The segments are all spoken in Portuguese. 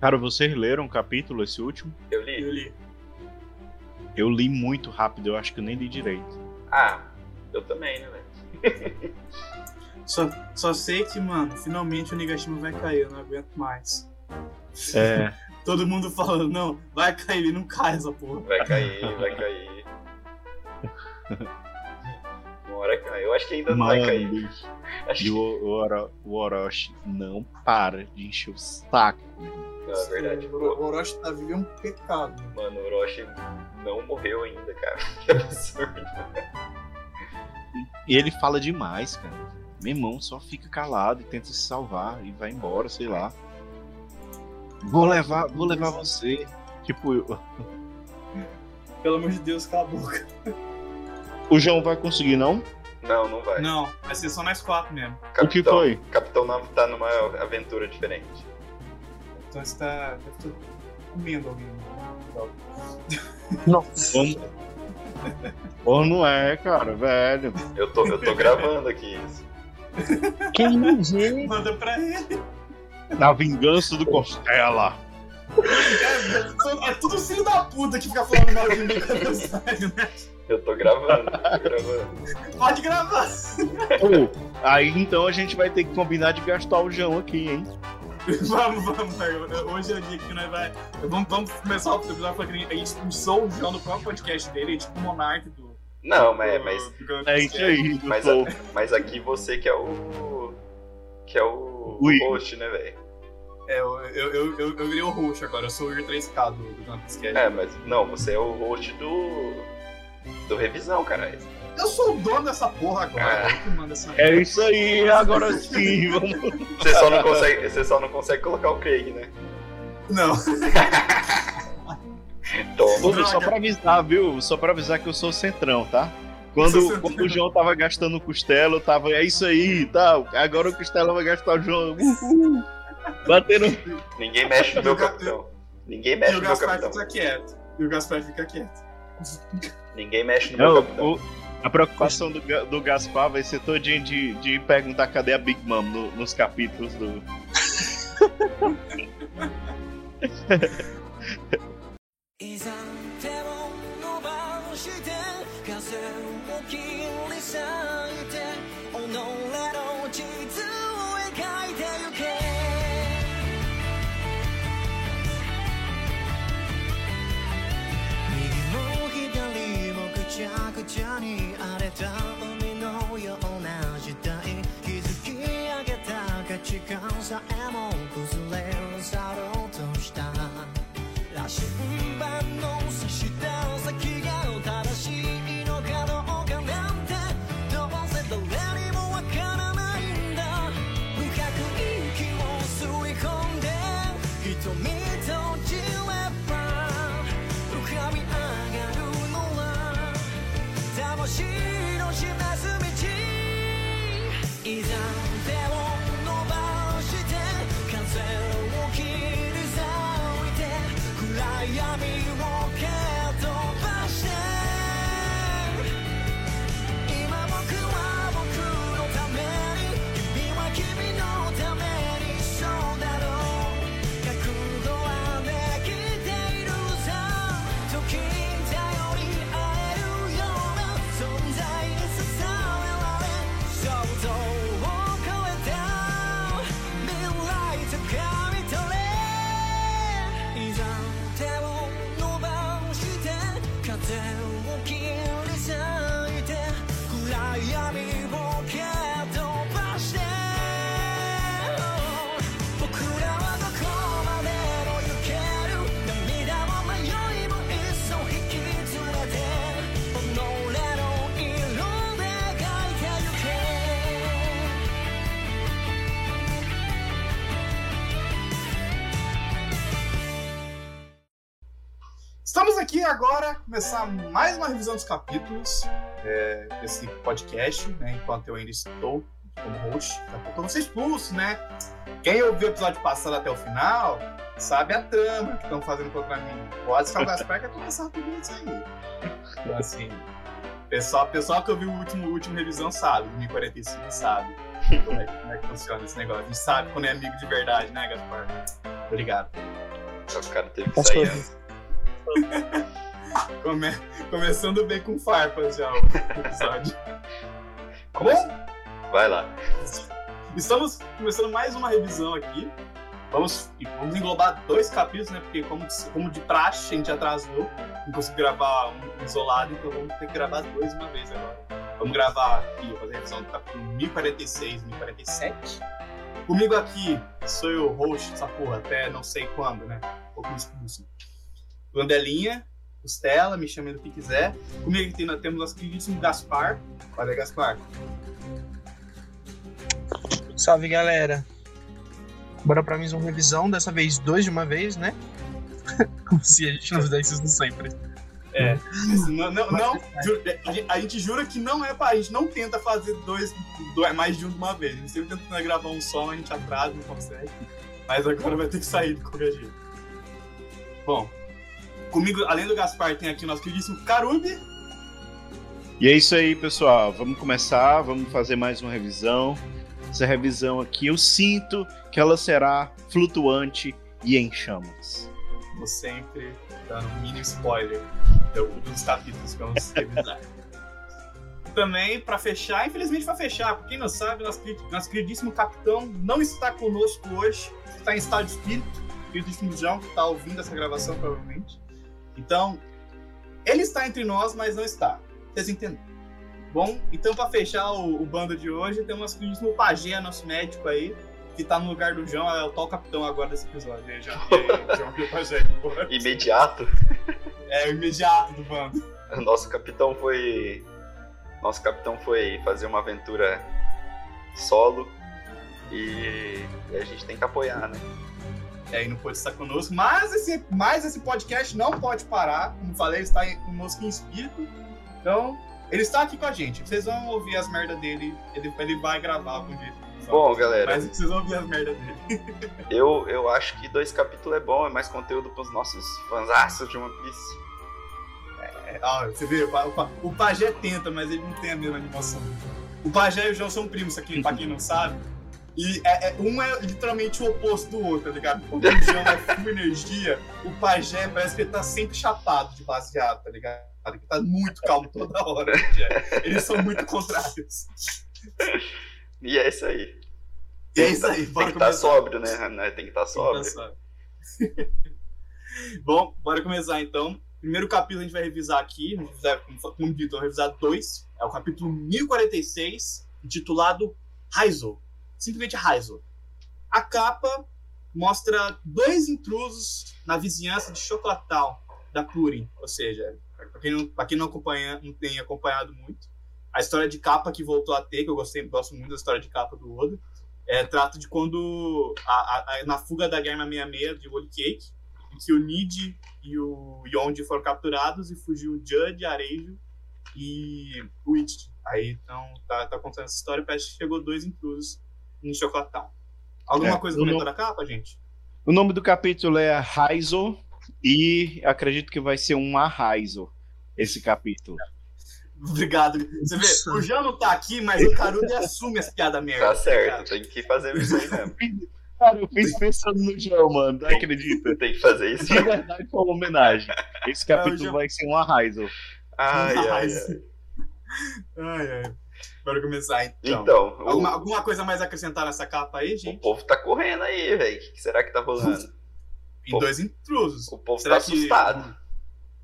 Cara, vocês leram o capítulo, esse último? Eu li. Eu li. Eu li muito rápido, eu acho que eu nem li direito. Ah, eu também, né, velho? Só, só sei que, mano, finalmente o Nigashima vai cair, eu não aguento mais. É. Todo mundo falando, não, vai cair, ele não cai essa porra. Vai cair, vai cair. acho que ainda não vai cair. Acho E o, o, Oro- o Orochi não para de encher o saco. Não, é verdade. O Orochi tá vivendo um pecado. Mano, o Orochi não morreu ainda, cara. Que absurdo. E ele fala demais, cara. Meu irmão só fica calado e tenta se salvar e vai embora, sei lá. Vou levar, vou levar você. Tipo, eu- Pelo amor de Deus, cala a boca. o João vai conseguir, não? Não, não vai. Não, vai ser só nós quatro mesmo. O que foi? Capitão Navo tá numa aventura diferente. Então você tá. Deve estar comendo alguém. Nossa. Ou não é, cara, velho. Eu tô, eu tô gravando aqui isso. Quem gente? Manda pra ele. Na vingança do Costela. É, é tudo filho da puta que fica falando mal de mim quando eu saio, né? Eu tô gravando, tô gravando. Pode gravar. Ô, aí então a gente vai ter que combinar de gastar o João aqui, hein? Vamos, vamos, velho. Hoje é o dia que nós vai. Vamos, vamos começar o episódio falando que a gente expulsou o João do próprio podcast dele, tipo o Monark do. Não, mas, do- mas, do- É isso aí, mas, doutor. mas aqui você que é o. que é o Ui. host, né, velho? É, eu, eu, eu, eu, virei o host agora, eu sou o Ir 3K do, do Cast. É, mas não, você é o host do. Do revisão, caralho. Eu sou o dono dessa porra agora, Ah. essa. É isso aí, agora sim, vamos. Você só não consegue, você só não consegue colocar o Craig, né? Não. Toma. Só pra avisar, viu? Só pra avisar que eu sou o centrão, tá? Quando, quando o João tava gastando o costela, eu tava, é isso aí e tal. Agora o costela vai gastar o João. Uhul. Batendo. Ninguém mexe no meu capitão. Ninguém mexe E o no meu Gaspar capitão. fica quieto. E o Gaspar fica quieto. Ninguém mexe no meu Não, capitão. o- a preocupação do, do Gaspar vai ser todinha de, de perguntar cadê a Big Mom no- nos capítulos do. ちゃに荒れた海のような時代。築き上げた価値観さえも agora, começar mais uma revisão dos capítulos é, desse podcast, né? Enquanto eu ainda estou como host. Daqui a pouco eu vou ser expulso, né? Quem ouviu o episódio passado até o final sabe a trama que estão fazendo contra mim. Pode ser o Gaspar que vai começar tudo isso aí. Então, assim, pessoal, pessoal que ouviu o último, último revisão sabe, o 1045 sabe como é, como é que funciona esse negócio. A gente sabe quando é amigo de verdade, né, Gaspar? Obrigado. O cara teve que Tá sair. antes. Come- Começando bem com farpas já o episódio. Como? Vai lá. Estamos começando mais uma revisão aqui. Vamos, vamos englobar dois capítulos, né? Porque, como, como de praxe, a gente atrasou. Não conseguiu gravar um isolado, então vamos ter que gravar dois de uma vez agora. Vamos gravar aqui, fazer a revisão do capítulo 1046 e 1047. Comigo aqui sou eu, host dessa porra, até não sei quando, né? Um pouco expulso. Landelinha, Costela, me chame do que quiser. Comigo aqui tem- temos nosso queridíssimo Gaspar. Olha, Gaspar. Salve galera. Bora pra mais uma revisão, dessa vez dois de uma vez, né? Como se a gente não fizesse isso sempre. Não, não, não, ju- a gente- jura que não é pra. A gente não tenta fazer dois, dois mais de um de uma vez. A gente sempre tenta gravar um só, mas a gente atrasa, não consegue. Mas agora vai ter que sair de qualquer jeito. Bom, comigo, além do Gaspar, tem aqui o nosso queridíssimo Carubi. E é isso aí, pessoal. Vamos começar, vamos fazer mais uma revisão. Essa revisão aqui, eu sinto que ela será flutuante e em chamas. Como sempre, dando um mini spoiler do- dos capítulos que vamos revisar. Também, pra fechar, infelizmente pra fechar, pra quem não sabe, nosso, nosso queridíssimo capitão não está conosco hoje, está em estado de espírito, queridíssimo João, que está ouvindo essa gravação provavelmente. Então, ele está entre nós, mas não está. Vocês entenderam? Bom, então pra fechar o, o bando de hoje, temos queridíssimo Pagé, nosso médico aí, que tá no lugar do João, é o tal capitão agora desse episódio. E aí, João, e aí, João, é o porra. Imediato. É o imediato do bando. O nosso capitão foi. Nosso capitão foi fazer uma aventura solo. E, e a gente tem que apoiar, né? É, e não pôde estar conosco, mas esse, mas esse podcast não pode parar. Como falei, ele está conosco em espírito. Então, ele está aqui com a gente. Vocês vão ouvir as merdas dele. Ele, ele vai gravar algum jeito. Bom, galera, Mas vocês vão ouvir as merdas dele. eu, eu acho que dois capítulos é bom, é mais conteúdo pros nossos fãs de One Piece. É, ó, você vê, o, o Pajé tenta, mas ele não tem a mesma animação. O Pajé e o João são primos aqui, pra quem não sabe. E é- é- um é literalmente o oposto do outro, tá ligado? Quando o João é full energia, o Pajé parece que ele tá sempre chapado de baseado, tá ligado? Ele tá muito calmo toda hora. Pajé. Eles são muito contrários. E é isso aí. E é isso aí, Tem que estar começar. sóbrio, né? né? Tem que estar sóbrio. Engraçado. Bom, bora começar então. Primeiro capítulo a gente vai revisar aqui, como dito, vamos revisar dois. É o capítulo 1046, intitulado Raizo. Simplesmente Raizo. A capa mostra dois intrusos na vizinhança de Chocolatal, da Purim. Ou seja, para quem, não, pra quem não, acompanha, não tem acompanhado muito, a história de capa que voltou a ter, que eu gostei, gosto muito da história de capa do Oda, é, trata de quando, a- a- na fuga da Guerra 66 de Holy Cake, em que o Nid e o Yonji foram capturados e fugiu o Judge, Areijo e o Ichi. Aí, então, tá, tá contando essa história, parece que chegou dois intrusos em Chocolatão. Alguma É, coisa comentou no- da capa, gente? O nome do capítulo é Raizo e acredito que vai ser um Arraizo esse capítulo. Obrigado. Você vê, o Jean não tá aqui, mas o Carude assume essa piada merda. Tá certo, ligado? tem que fazer isso aí mesmo. Cara, eu fiz pensando no João, mano, não acredita? Tem que fazer isso. De verdade foi uma homenagem. Esse capítulo João. vai ser um Arraizo. Ai, ai, ai. Ai, ai. Bora começar então. Então, o, Alguma, alguma coisa mais a acrescentar nessa capa aí, o gente? povo tá correndo aí, velho. O que será que tá rolando? E dois intrusos. O povo Será tá que- assustado.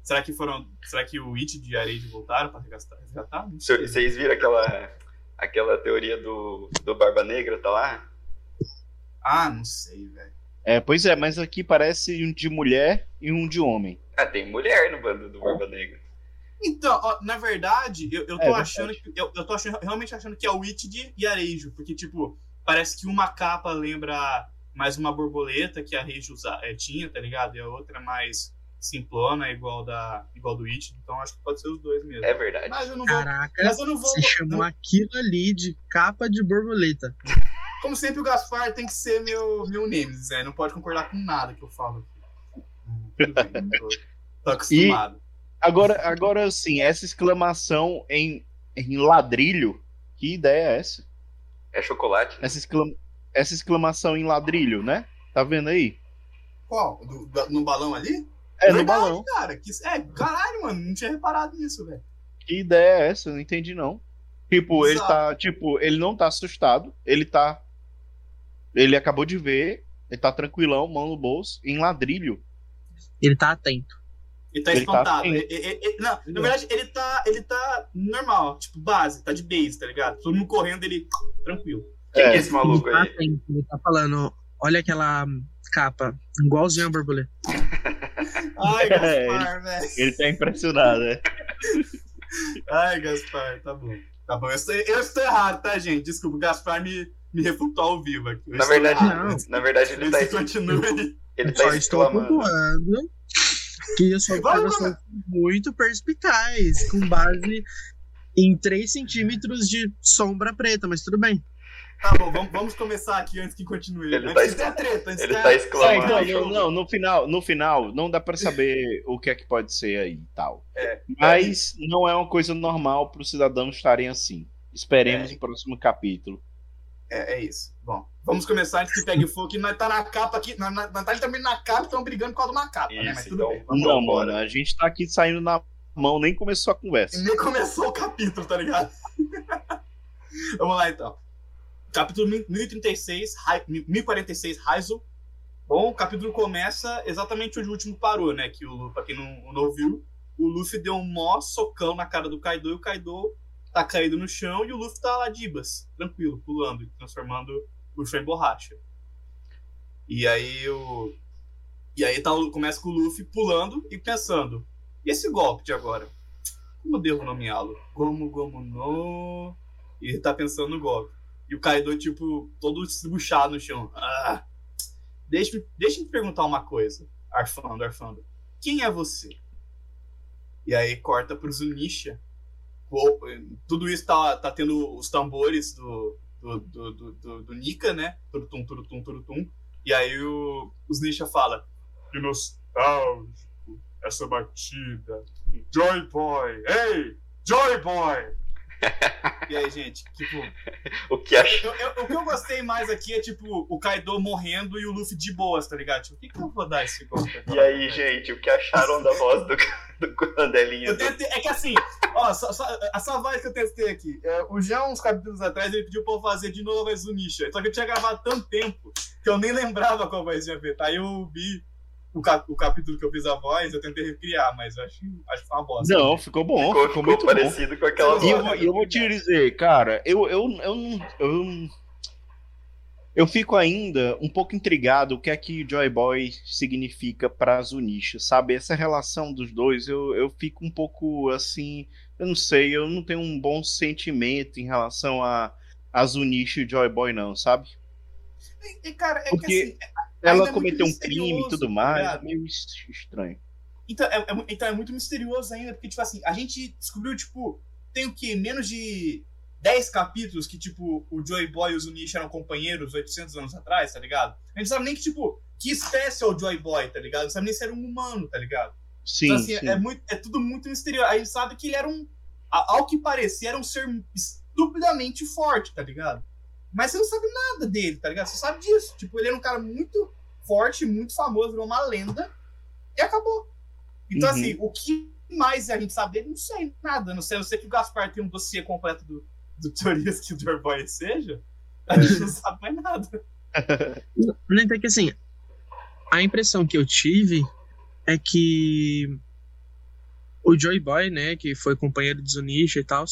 Será que foram. Será que o It e Areide voltaram pra resgatar? resgatar? Vocês viram aquela, aquela teoria do, do Barba Negra, tá lá? Ah, não sei, velho. É, pois é, mas aqui parece um de mulher e um de homem. Ah, tem mulher no bando do Barba Negra. Então, ó, na verdade, eu, eu tô É, achando que. Eu, eu tô achando, realmente achando que é o It e Areijo, porque, tipo, parece que uma capa lembra mais uma borboleta que a usa- é, tinha, tá ligado? E a outra é mais simplona, igual da igual do It. Então acho que pode ser os dois mesmo. É verdade. Mas eu não vou. Caraca, Mas eu não vou. você chamou aquilo ali de capa de borboleta. Como sempre, o Gaspar tem que ser meu, meu Nemesis, né? Não pode concordar com nada que eu falo aqui. Tudo bem, tô, tô acostumado. Agora, agora sim, essa exclamação em, em ladrilho, que ideia é essa? É chocolate. Essa, exclama- essa exclamação em ladrilho, né? Tá vendo aí? Qual? Do- da- no balão ali? É, no Verdade, balão. Cara, que, é, caralho, mano, não tinha reparado nisso, velho. Que ideia é essa? Eu não entendi, não. Tipo, ele Exato. tá. Tipo, ele não tá assustado. Ele tá. Ele acabou de ver. Ele tá tranquilão, mão no bolso, em ladrilho. Ele tá atento. Ele tá Ele tá espantado. assim. Ele- ele- ele- não, na verdade, ele tá, ele tá normal, tipo, base, tá de base, tá ligado? Todo mundo correndo, ele tranquilo. Quem que É. é esse maluco ele tá aí? atento. Ele tá falando, olha aquela capa, igualzinho a borboleta. Ai, É, Gaspar, velho. Ele tá impressionado, né? Ai, Gaspar, tá bom. Tá bom, eu estou, eu estou errado, tá, gente? Desculpa, o Gaspar me, me refutou ao vivo aqui. Eu Na estou verdade, errado. Não. na verdade ele tá, Ele continue. ele Só tá estou exclamando. pontuando que eu sou pessoa muito perspicaz, com base em 3 centímetros de sombra preta, mas tudo bem. Tá bom, vamos, vamos começar aqui antes que continue. Ele antes tá de treta, antes Ele tá É, exclamando. então, não, não, no final, no final, não dá pra saber o que é que pode ser aí e tal. É. Mas não é uma coisa normal para os cidadãos estarem assim. Esperemos É. o próximo capítulo. É, é isso. Bom, vamos começar antes que pegue fogo, que nós tá na capa aqui. Na, na, Natália também na capa, estão brigando por causa de uma capa, né? Mas Isso, tudo então. bem. Vamos não, embora. mano, a gente tá aqui saindo na mão, nem começou a conversa. Nem começou o capítulo, tá ligado? Vamos lá então. Capítulo 1036, Rai- 1046, Raizo. Bom, o capítulo começa exatamente onde o último parou, né? Que o pra quem não, não ouviu, o Luffy deu um mó socão na cara do Kaido e o Kaido tá caído no chão e o Luffy tá lá de ibas, tranquilo, pulando e transformando o chão em borracha. E aí o. E aí tá, começa com o Luffy pulando e pensando: e esse golpe de agora? Como devo nomeá-lo? Gomu Gomu no. E ele tá pensando no golpe. E o Kaido, tipo, todo esbuchado no chão. Ah! Deixa, deixa eu te perguntar uma coisa, arfando, arfando. Quem é você? E aí corta pro Zunisha. Pô, Tudo isso tá, tá tendo os tambores do, do, do, do, do, do Nika, né? Turutum, turutum, turutum. E aí o, o Zunisha fala: Que nostálgico essa batida. Joy Boy! Ei! Joy Boy! E aí, gente, tipo, O que acha? eu- eu- o que eu gostei mais aqui é, tipo, o Kaido morrendo e o Luffy de boas, tá ligado? Tipo, o que, que eu vou dar esse golpe E aí, gente, o que acharam da voz do, do Candelinha? Eu tentei, é que assim, ó, só, só, a voz que eu testei aqui. É, o João, uns capítulos atrás, ele pediu pra eu fazer de novo a voz do Nisha. Só que eu tinha gravado tanto tempo que eu nem lembrava qual voz ia ver. Aí eu vi o, cap, o capítulo que eu fiz a voz, eu tentei recriar, mas eu acho, acho que foi uma bosta. Não, ficou bom, Ficou, ficou, ficou muito bom. parecido com aquela E eu, e eu vou te dizer, cara, eu, eu, eu, eu, eu fico ainda um pouco intrigado o que é que Joy Boy significa pra Zunisha, sabe? Essa relação dos dois, eu, eu fico um pouco assim, eu não sei, eu não tenho um bom sentimento em relação a, a Zunisha e Joy Boy, não, sabe? E, e, cara, é Porque que assim. Ela é cometeu um crime e tudo tá mais, é meio es- estranho. Então é, é então é muito misterioso ainda, porque, tipo assim, a gente descobriu, tipo, tem o quê? Menos de 10 capítulos que, tipo, o Joy Boy e o Zunisha eram companheiros 800 anos atrás, tá ligado? A gente sabe nem que, tipo, que espécie é o Joy Boy, tá ligado? Não sabe nem se era um humano, tá ligado? Sim, então, assim, sim. É, muito, é tudo muito misterioso. A gente sabe que ele era um. Ao que parecia, era um ser estupidamente forte, tá ligado? Mas você não sabe nada dele, tá ligado? Você sabe disso. Tipo, ele era um cara muito forte, muito famoso, virou uma lenda e acabou. Então, Uhum. assim, o que mais a gente sabe dele, não sei nada. Não sei, eu sei que o Gaspar tem um dossiê completo do, do teorias que o Dorboy seja. A gente não sabe mais nada. No entanto, que assim, a impressão que eu tive é que o Joy Boy, né, que foi companheiro de Zunisha e tal,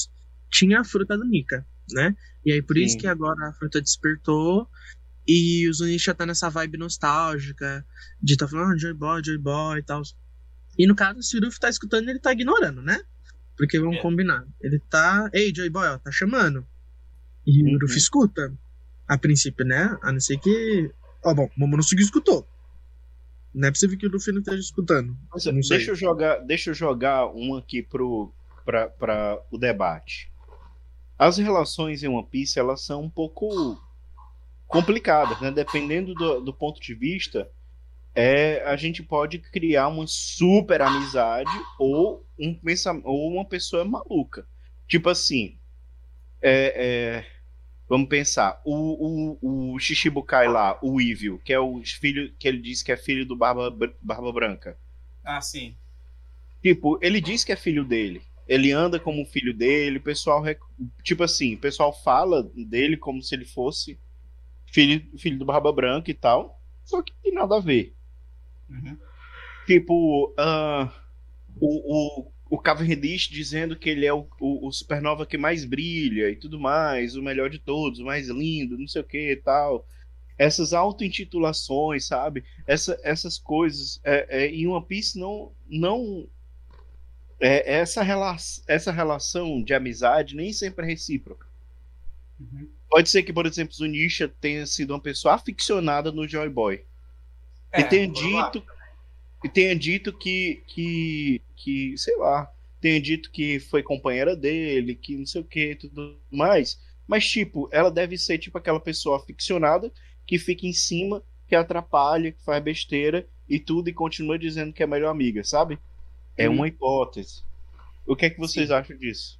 tinha a fruta do Nika, né? E aí por isso Sim. que agora a fruta despertou e o Zunisha tá nessa vibe nostálgica de tá falando ah, Joy Boy, Joy Boy e tal. E no caso, se o Luffy tá escutando, ele tá ignorando, né? Porque vamos É. combinar. Ele tá. Ei, Joy Boy, ó, tá chamando. E Uhum. o Luffy escuta. A princípio, né? A não ser que. Ó, bom, o Momonosuke escutou. Não é possível que o Luffy não esteja escutando. Mas, não deixa eu jogar, deixa eu jogar um aqui pro para o debate. As relações em One Piece elas são um pouco complicadas, né? Dependendo do, do ponto de vista, é, a gente pode criar uma super amizade ou um ou uma pessoa maluca. Tipo assim, é, é, Vamos pensar, o, o, o Shichibukai lá, o Evil, que é o filho que ele diz que é filho do Barba, Barba Branca. Ah, sim. Tipo, ele diz que é filho dele. Ele anda como filho dele, o pessoal. rec- Tipo assim, o pessoal fala dele como se ele fosse filho, filho do Barba Branca e tal. Só que tem nada a ver. Uhum. Tipo, ah, o, o, o Cavendish dizendo que ele é o, o, o supernova que mais brilha e tudo mais, o melhor de todos, o mais lindo, não sei o que e tal. Essas auto-intitulações, sabe? Essa, essas coisas. É, é, em One Piece não. não é, essa, rela essa relação de amizade nem sempre é recíproca. Uhum. Pode ser que, por exemplo, Zunisha tenha sido uma pessoa aficionada no Joy Boy. É, e tenha dito e tenha dito que que que sei lá tenha dito que foi companheira dele que não sei o que tudo mais mas tipo ela deve ser tipo aquela pessoa aficionada que fica em cima que atrapalha que faz besteira e tudo e continua dizendo que é a melhor amiga sabe é Hum. uma hipótese o que é que vocês acham disso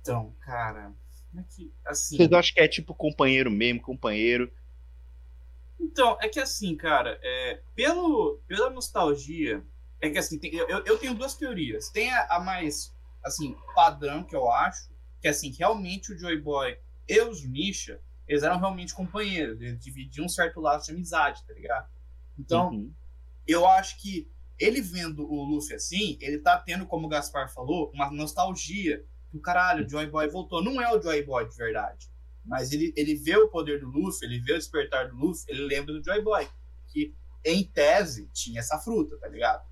Então, cara. é que- Assim. vocês acham que é tipo companheiro mesmo companheiro Então, é que assim, cara, é, pelo, pela nostalgia, é que assim, tem- eu, eu tenho duas teorias. Tem a, a mais, assim, padrão que eu acho, que assim, realmente o Joy Boy e o Zunisha, eles eram realmente companheiros, eles dividiam um certo laço de amizade, tá ligado? Então, Uhum. eu acho que ele vendo o Luffy assim, ele tá tendo, como o Gaspar falou, uma nostalgia. Do caralho, o Joy Boy voltou. Não é o Joy Boy de verdade. Mas ele, ele vê o poder do Luffy, ele vê o despertar do Luffy, ele lembra do Joy Boy. Que, em tese, tinha essa fruta, tá ligado?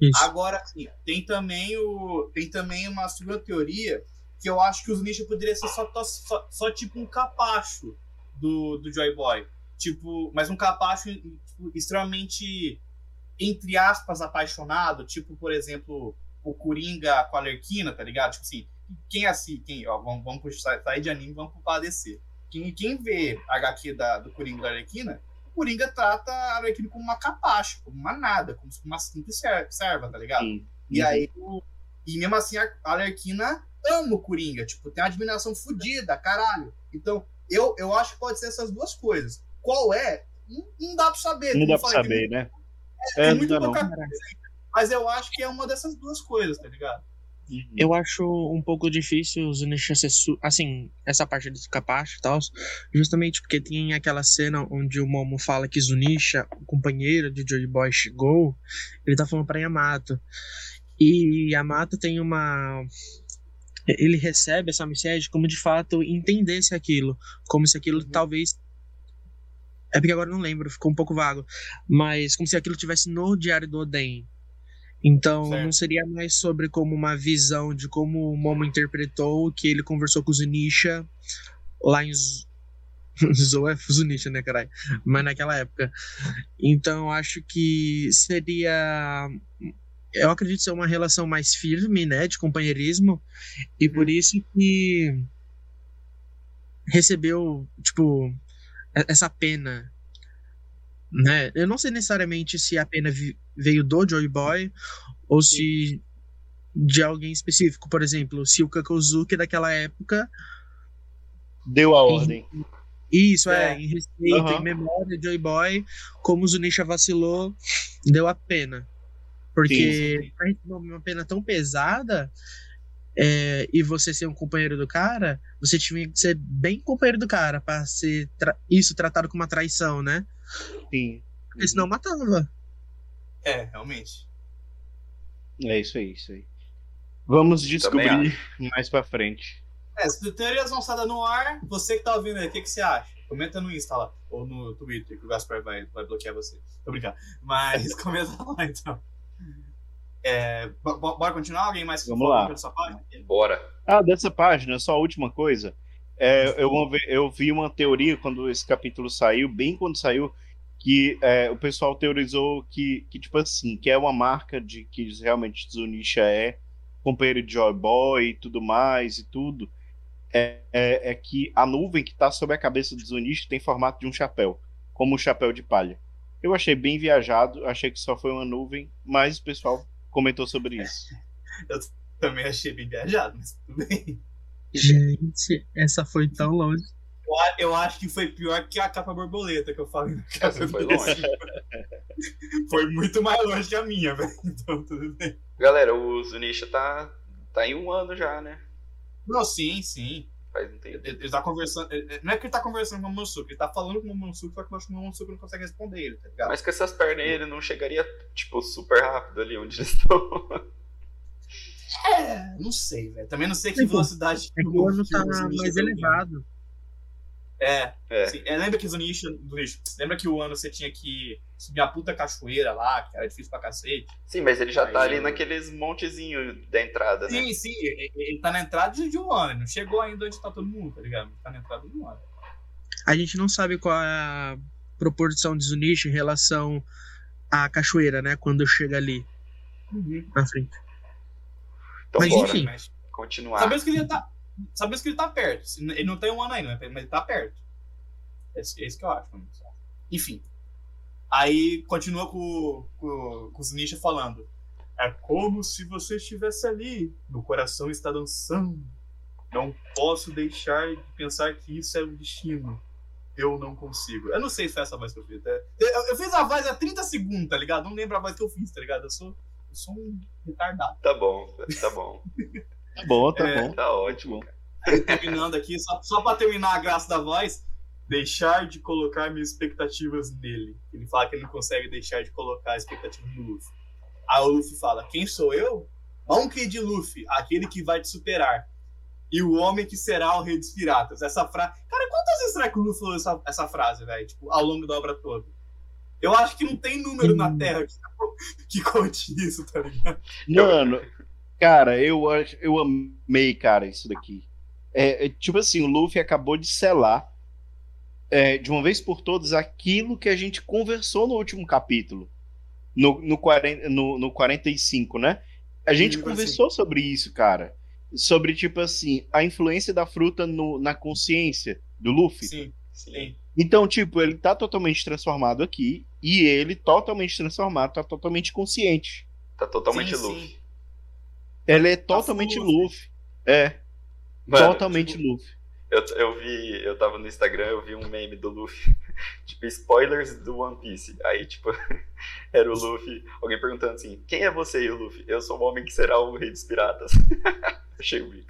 Isso. Agora, assim, tem também, o, tem também uma segunda teoria que eu acho que os Nisha poderia ser só, só, só tipo um capacho do, do Joy Boy. Tipo, mas um capacho tipo, extremamente, entre aspas, apaixonado. Tipo, por exemplo, o Coringa com a Lerquina, tá ligado? Tipo assim, quem assim, quem, ó, vamos, vamos puxar, sair de anime, vamos pro DC. Quem, quem vê a HQ da, do Coringa da Arlequina, o Coringa trata a Arlequina como uma capacha, como uma nada, como uma simples ser- serva, tá ligado? Sim. E Uhum. aí, o- e mesmo assim, a a Arlequina ama o Coringa, tipo, tem uma admiração fodida, caralho. Então, eu, eu acho que pode ser essas duas coisas. Qual é? Não, não dá pra saber. não dá pra saber né É, não muito não. pouca coisa. Mas eu acho que é uma dessas duas coisas, tá ligado? Uhum. Eu acho um pouco difícil o Zunisha ser. Assim, essa parte do capacho e tal. Justamente porque tem aquela cena onde o Momo fala que Zunisha, o companheiro de Joy Boy, chegou. Ele tá falando pra Yamato. E Yamato tem uma. Ele recebe essa mensagem como de fato entendesse aquilo. Como se aquilo talvez. É porque agora eu não lembro, ficou um pouco vago. Mas como se aquilo tivesse no diário do Oden. Então Certo. não seria mais sobre como uma visão de como o Momo interpretou que ele conversou com o Zunisha lá em Z- Zou é Zunisha, né, caralho? Mas naquela época. Então eu acho que seria. Eu acredito ser uma relação mais firme, né, de companheirismo, e por isso que recebeu, tipo, essa pena, né? Eu não sei necessariamente se a pena veio do Joy Boy ou se de alguém específico, por exemplo, se o Kakozuki daquela época, deu a ordem isso é, É. em respeito, Aham. em memória de Joy Boy, como o Zunisha vacilou, deu a pena. Porque pra receber uma pena tão pesada é, e você ser um companheiro do cara, você tinha que ser bem companheiro do cara pra ser tra- isso tratado como uma traição, né? sim Porque senão matava. É, realmente. É isso aí, isso aí. Vamos descobrir mais pra frente. É, se teorias lançadas no ar, você que tá ouvindo aí, o que, que você acha? Comenta no Insta lá, ou no Twitter, que o Gaspar vai, vai bloquear você. Tô brincando. Mas comenta lá então. É, bo- bo- bora continuar? Alguém mais Vamos falou lá. sua página? Bora. Ah, dessa página, só a última coisa. É, eu, eu vi uma teoria quando esse capítulo saiu, bem quando saiu, que é, o pessoal teorizou que, que, tipo assim, que é uma marca de que realmente Zunisha é companheiro de Joy Boy e tudo mais e tudo. É, é, é que a nuvem que tá sobre a cabeça do Zunisha tem formato de um chapéu, como um chapéu de palha. Eu achei bem viajado, achei que só foi uma nuvem, mas o pessoal comentou sobre isso. Também achei bem viajado, mas tudo bem. Gente, essa foi tão longe. Eu Eu acho que foi pior que a capa borboleta que eu falei na foi do longe. Foi muito mais longe que a minha, velho. Então, tudo bem. Galera, o Zunisha tá, tá em um ano já, né? Não, sim, sim. Faz um tempo. Ele, ele tá conversando. ele- Não é que ele tá conversando com o Momonosuke, ele tá falando com o Momonosuke, só que eu acho que o Momonosuke não consegue responder ele, tá ligado? Mas com essas pernas aí, ele não chegaria, tipo, super rápido ali onde eles estão. É, não sei, velho. Também não sei que que- velocidade É que o ano tá mais elevado. É, É. sim. É, lembra que Zunisha, Zunisha, lembra que o ano você tinha que subir a puta cachoeira lá, que era difícil pra cacete? Sim, mas ele já tá Aí ali eu- naqueles montezinhos da entrada, né? Sim, sim, ele, ele tá na entrada de, um ano, não chegou ainda onde tá todo mundo, tá ligado? Ele tá na entrada de um ano. A gente não sabe qual é a proporção de Zunichi em relação à cachoeira, né? Quando chega ali na frente. Então Mas bora enfim. Mas, continuar. sabemos que ele tá. Sabemos que ele tá perto. Ele não tem um ano ainda, mas ele tá perto. É isso é que eu acho. Enfim. Aí continua com, com, com o Zunisha falando. É como se você estivesse ali. Meu coração está dançando. Não posso deixar de pensar que isso é o destino. Eu não consigo. Eu não sei se foi essa voz que eu fiz. tá? Eu, eu fiz a voz há 30 segundos, tá ligado? Não lembro a voz que eu fiz, tá ligado? Eu sou, eu sou um retardado. Tá bom, tá bom. Tá bom, tá É, bom. Tá ótimo. Terminando aqui, só, só pra terminar a graça da voz, deixar de colocar minhas expectativas nele. Ele fala que ele não consegue deixar de colocar expectativas no Luffy. Aí o Luffy fala: Quem sou eu? Monkey de Luffy, aquele que vai te superar. E o homem que será o rei dos piratas. Essa frase. Cara, quantas vezes será que o Luffy falou essa, essa frase, velho? Tipo, ao longo da obra toda? Eu acho que não tem número na Terra que, que conte isso, tá ligado? Mano, cara, eu, eu amei, cara, isso daqui. É, é, tipo assim, o Luffy acabou de selar é, de uma vez por todas aquilo que a gente conversou no último capítulo. No, no, 40, no, no 45, né? A gente Sim, conversou sobre isso, cara. Sobre, tipo assim, a influência da fruta no- na consciência do Luffy. Sim, Sim. sim. Então, tipo, ele tá totalmente transformado aqui e ele totalmente transformado, tá totalmente consciente. Tá totalmente Sim, Luffy. sim. Ele é totalmente Luffy. Luffy. É, Mano, totalmente tipo, Luffy. Eu, eu vi, eu tava no Instagram, eu vi um meme do Luffy, tipo, spoilers do One Piece. Aí, tipo, era o Luffy, alguém perguntando assim, quem é você e o Luffy? Eu sou o homem que será o rei dos piratas. Achei o bico.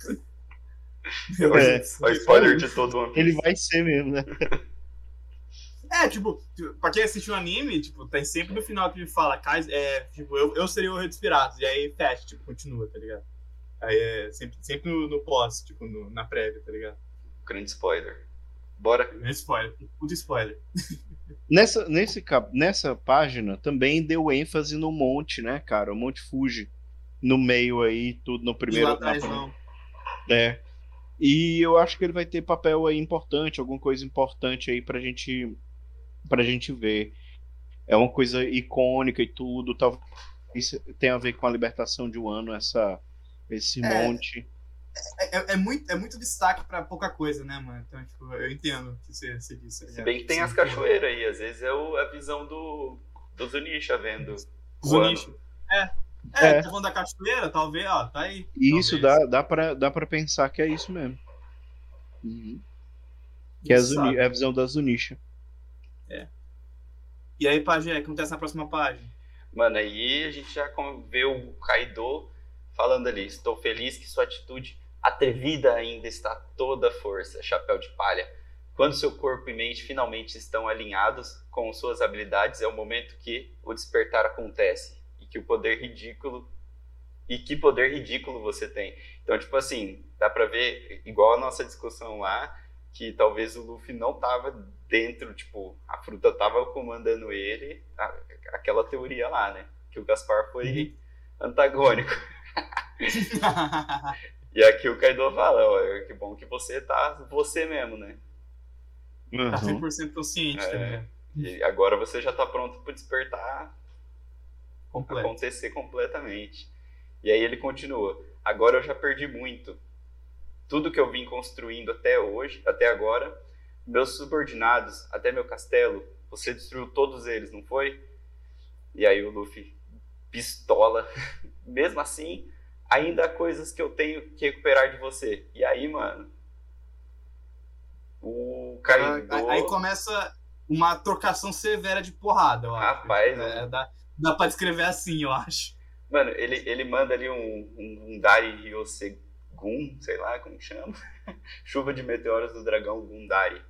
Meu É. Deus. O spoiler de todo o One Piece. Ele vai ser mesmo, né? É, tipo, pra quem assistiu o anime, tipo, tem sempre no final que ele fala, é, tipo, eu, eu seria o rei dos piratas, e aí fecha, tipo, continua, tá ligado? Aí é sempre, sempre no, no pós, tipo, no- na prévia, tá ligado? Grande spoiler. Bora. É spoiler, puta spoiler. Nessa, nesse, cap- nessa página também deu ênfase no monte, né, cara? O Monte Fuji. No meio aí, tudo no E primeiro. lá atrás não. É. E eu acho que ele vai ter papel aí importante, alguma coisa importante aí pra gente, pra gente ver. É uma coisa icônica e tudo. Talvez isso tenha a ver com a libertação de Wano, essa, esse É. monte. É, é- é muito, é muito destaque pra pouca coisa, né, mano? Então, tipo, eu entendo o que você, você disse. Se bem que tem as cachoeiras aí, às vezes é o- a visão do, do Zunisha vendo. Zunisha. É, É. é, tá falando da cachoeira, talvez, ó, tá aí. Isso Talvez. dá, dá, pra, dá pra pensar que é isso mesmo. Uhum. Que é a, Zuni- é a visão da Zunisha. E aí, Pajé, o que acontece na próxima página? Mano, aí a gente já vê o Kaido falando ali: Estou feliz que sua atitude atrevida ainda está toda força, chapéu de palha. Quando seu corpo e mente finalmente estão alinhados com suas habilidades, é o momento que o despertar acontece e que o poder ridículo e que poder ridículo você tem. Então, tipo assim, dá pra ver igual a nossa discussão lá, que talvez o Luffy não tava dentro, tipo, a fruta tava comandando ele, a- aquela teoria lá, né? Que o Gaspar foi antagônico. E aqui o Kaido fala, ó, que bom que você tá você mesmo, né? tá Uhum. 100% consciente, tá É. ligado? E agora você já tá pronto pro despertar Completo. acontecer completamente. E aí ele continua: agora eu já perdi muito. Tudo que eu vim construindo até hoje, até agora, meus subordinados, até meu castelo, você destruiu todos eles, não foi? E aí o Luffy pistola. Mesmo assim, ainda há coisas que eu tenho que recuperar de você. E aí, mano, o Kaido... Aí, aí começa uma trocação severa de porrada, eu acho. Rapaz, é, dá, dá pra descrever assim, eu acho. Mano, ele, ele manda ali um, um, um Dari Ryosegun, sei lá como chama. Chuva de meteoros do dragão Gundari.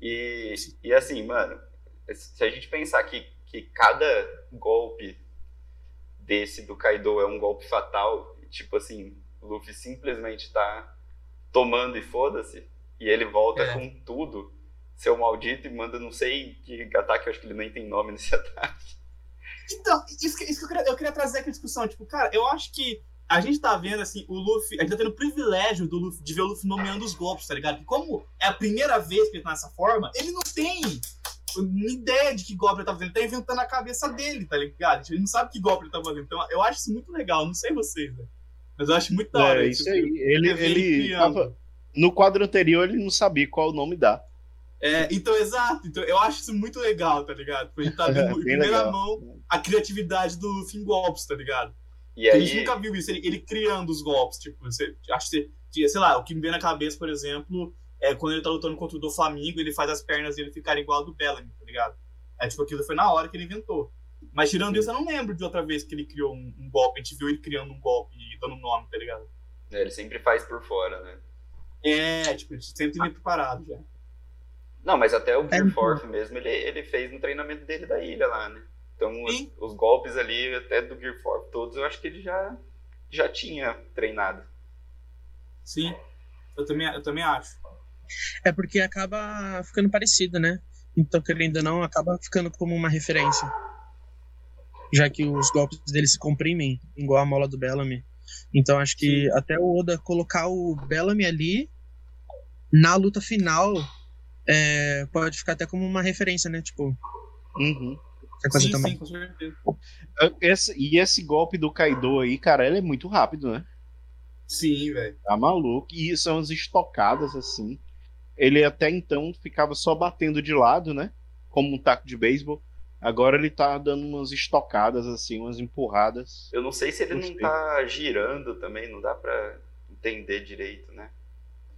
E, e assim, mano, se a gente pensar que, que cada golpe desse do Kaido é um golpe fatal, tipo assim, o Luffy simplesmente tá tomando e foda-se, e ele volta É. com tudo, seu maldito, e manda não sei que ataque, eu acho que ele nem tem nome nesse ataque. Então, isso que, isso que eu, queria, eu queria trazer aqui a discussão. Tipo, cara, eu acho que a gente tá vendo, assim, o Luffy. A gente tá tendo o privilégio do Luffy, de ver o Luffy nomeando os golpes, tá ligado? Porque como é a primeira vez que ele tá nessa forma, ele não tem ideia de que golpe ele tá fazendo. Ele tá inventando a cabeça dele, tá ligado? Ele não sabe que golpe ele tá fazendo. Então, eu acho isso muito legal. Não sei vocês, né? Mas eu acho muito da hora. É, isso tipo, aí. Ele, ele tava, no quadro anterior ele não sabia qual o nome dá. É, então, exato. Então, eu acho isso muito legal, tá ligado? Porque a gente tá É, vendo em primeira legal. mão a criatividade do Luffy em golpes, tá ligado? E A gente aí, nunca viu isso, ele, ele criando os golpes. Tipo, você, acho que, você- sei lá, o que me vem na cabeça, por exemplo, é quando ele tá lutando contra o do Flamengo, ele faz as pernas dele ficarem igual ao do Bellamy, tá ligado? É tipo, aquilo foi na hora que ele inventou. Mas tirando isso, eu não lembro de outra vez que ele criou um, um golpe. A gente viu ele criando um golpe e dando nome, tá ligado? né, ele sempre faz por fora, né? É, tipo, ele sempre vem preparado já. Não, mas até o Gear É, mesmo, ele, ele fez no treinamento dele da ilha lá, né? Então, os, Sim. os golpes ali, até do Gear Force, todos, eu acho que ele já, já tinha treinado. Sim, eu também, eu também acho. É porque acaba ficando parecido, né? Então, querendo ou não, acaba ficando como uma referência. Já que os golpes dele se comprimem, igual a mola do Bellamy. Então, acho que até o Oda colocar o Bellamy ali na luta final é, pode ficar até como uma referência, né? Tipo, Uhum. Essa coisa Sim, também. sim, com certeza. Esse- e esse golpe do Kaido aí, cara, ele é muito rápido, né? Sim, velho. Tá maluco. E são as estocadas, assim. Ele até então ficava só batendo de lado, né? Como um taco de beisebol. Agora ele tá dando umas estocadas, assim, umas empurradas. Eu não sei se ele não Gostei. tá girando também, não dá pra entender direito, né?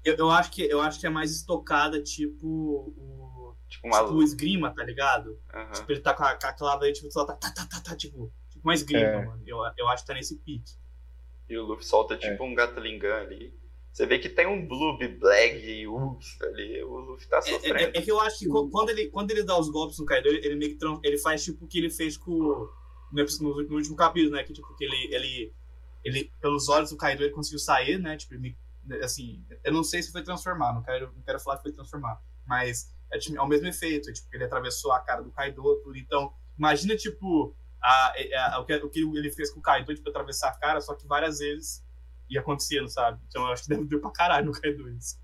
Eu, eu, acho que, eu acho que é mais estocada, tipo o, Tipo uma tipo o esgrima, tá ligado? Aham. Tipo, ele tá com a, com a clava aí, tipo, só tá, tá, tá, tá, tá, tipo, tipo uma esgrima, É. mano. Eu, eu acho que tá nesse pique. E o Luffy solta tipo um Gatling Gun ali. Você vê que tem um Bloob Black e Uff ali, o Luffy tá É, sofrendo. é- é que eu acho que quando ele, quando ele dá os golpes no Kaido, ele, ele meio que ele faz tipo o que ele fez com o- no, no- no último capítulo, né? Que tipo, que ele, ele, ele, pelos olhos do Kaido, ele conseguiu sair, né? Tipo, ele assim, eu não sei se foi transformar, não quero, não quero falar que foi transformar, mas é, é o mesmo efeito, tipo, ele atravessou a cara do Kaido, tudo. Então, imagina, tipo, a, a- a- o, que, o que ele fez com o Kaido, tipo, atravessar a cara, só que várias vezes ia acontecendo, sabe? Então eu acho que deve deu pra caralho no Kaido isso.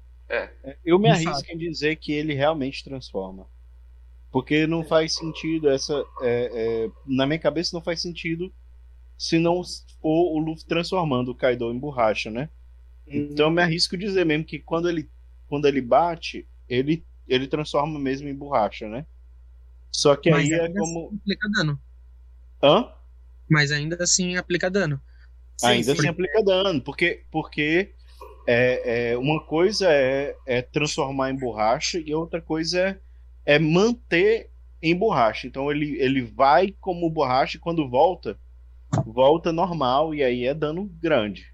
Eu me arrisco em dizer que ele realmente transforma. Porque não faz sentido essa. é, é, na minha cabeça não faz sentido se não for o Luffy transformando o Kaido em borracha, né? Então eu me arrisco dizer mesmo que quando ele, quando ele bate, ele, ele transforma mesmo em borracha, né? Só que Mas aí é ainda como. assim aplica dano. Hã? Mas ainda assim aplica dano. Sim, Ainda sim. assim aplica dano, porque, porque é, é, uma coisa é, é transformar em borracha e outra coisa é, é manter em borracha. Então ele, ele vai como borracha e quando volta, volta normal e aí é dano grande.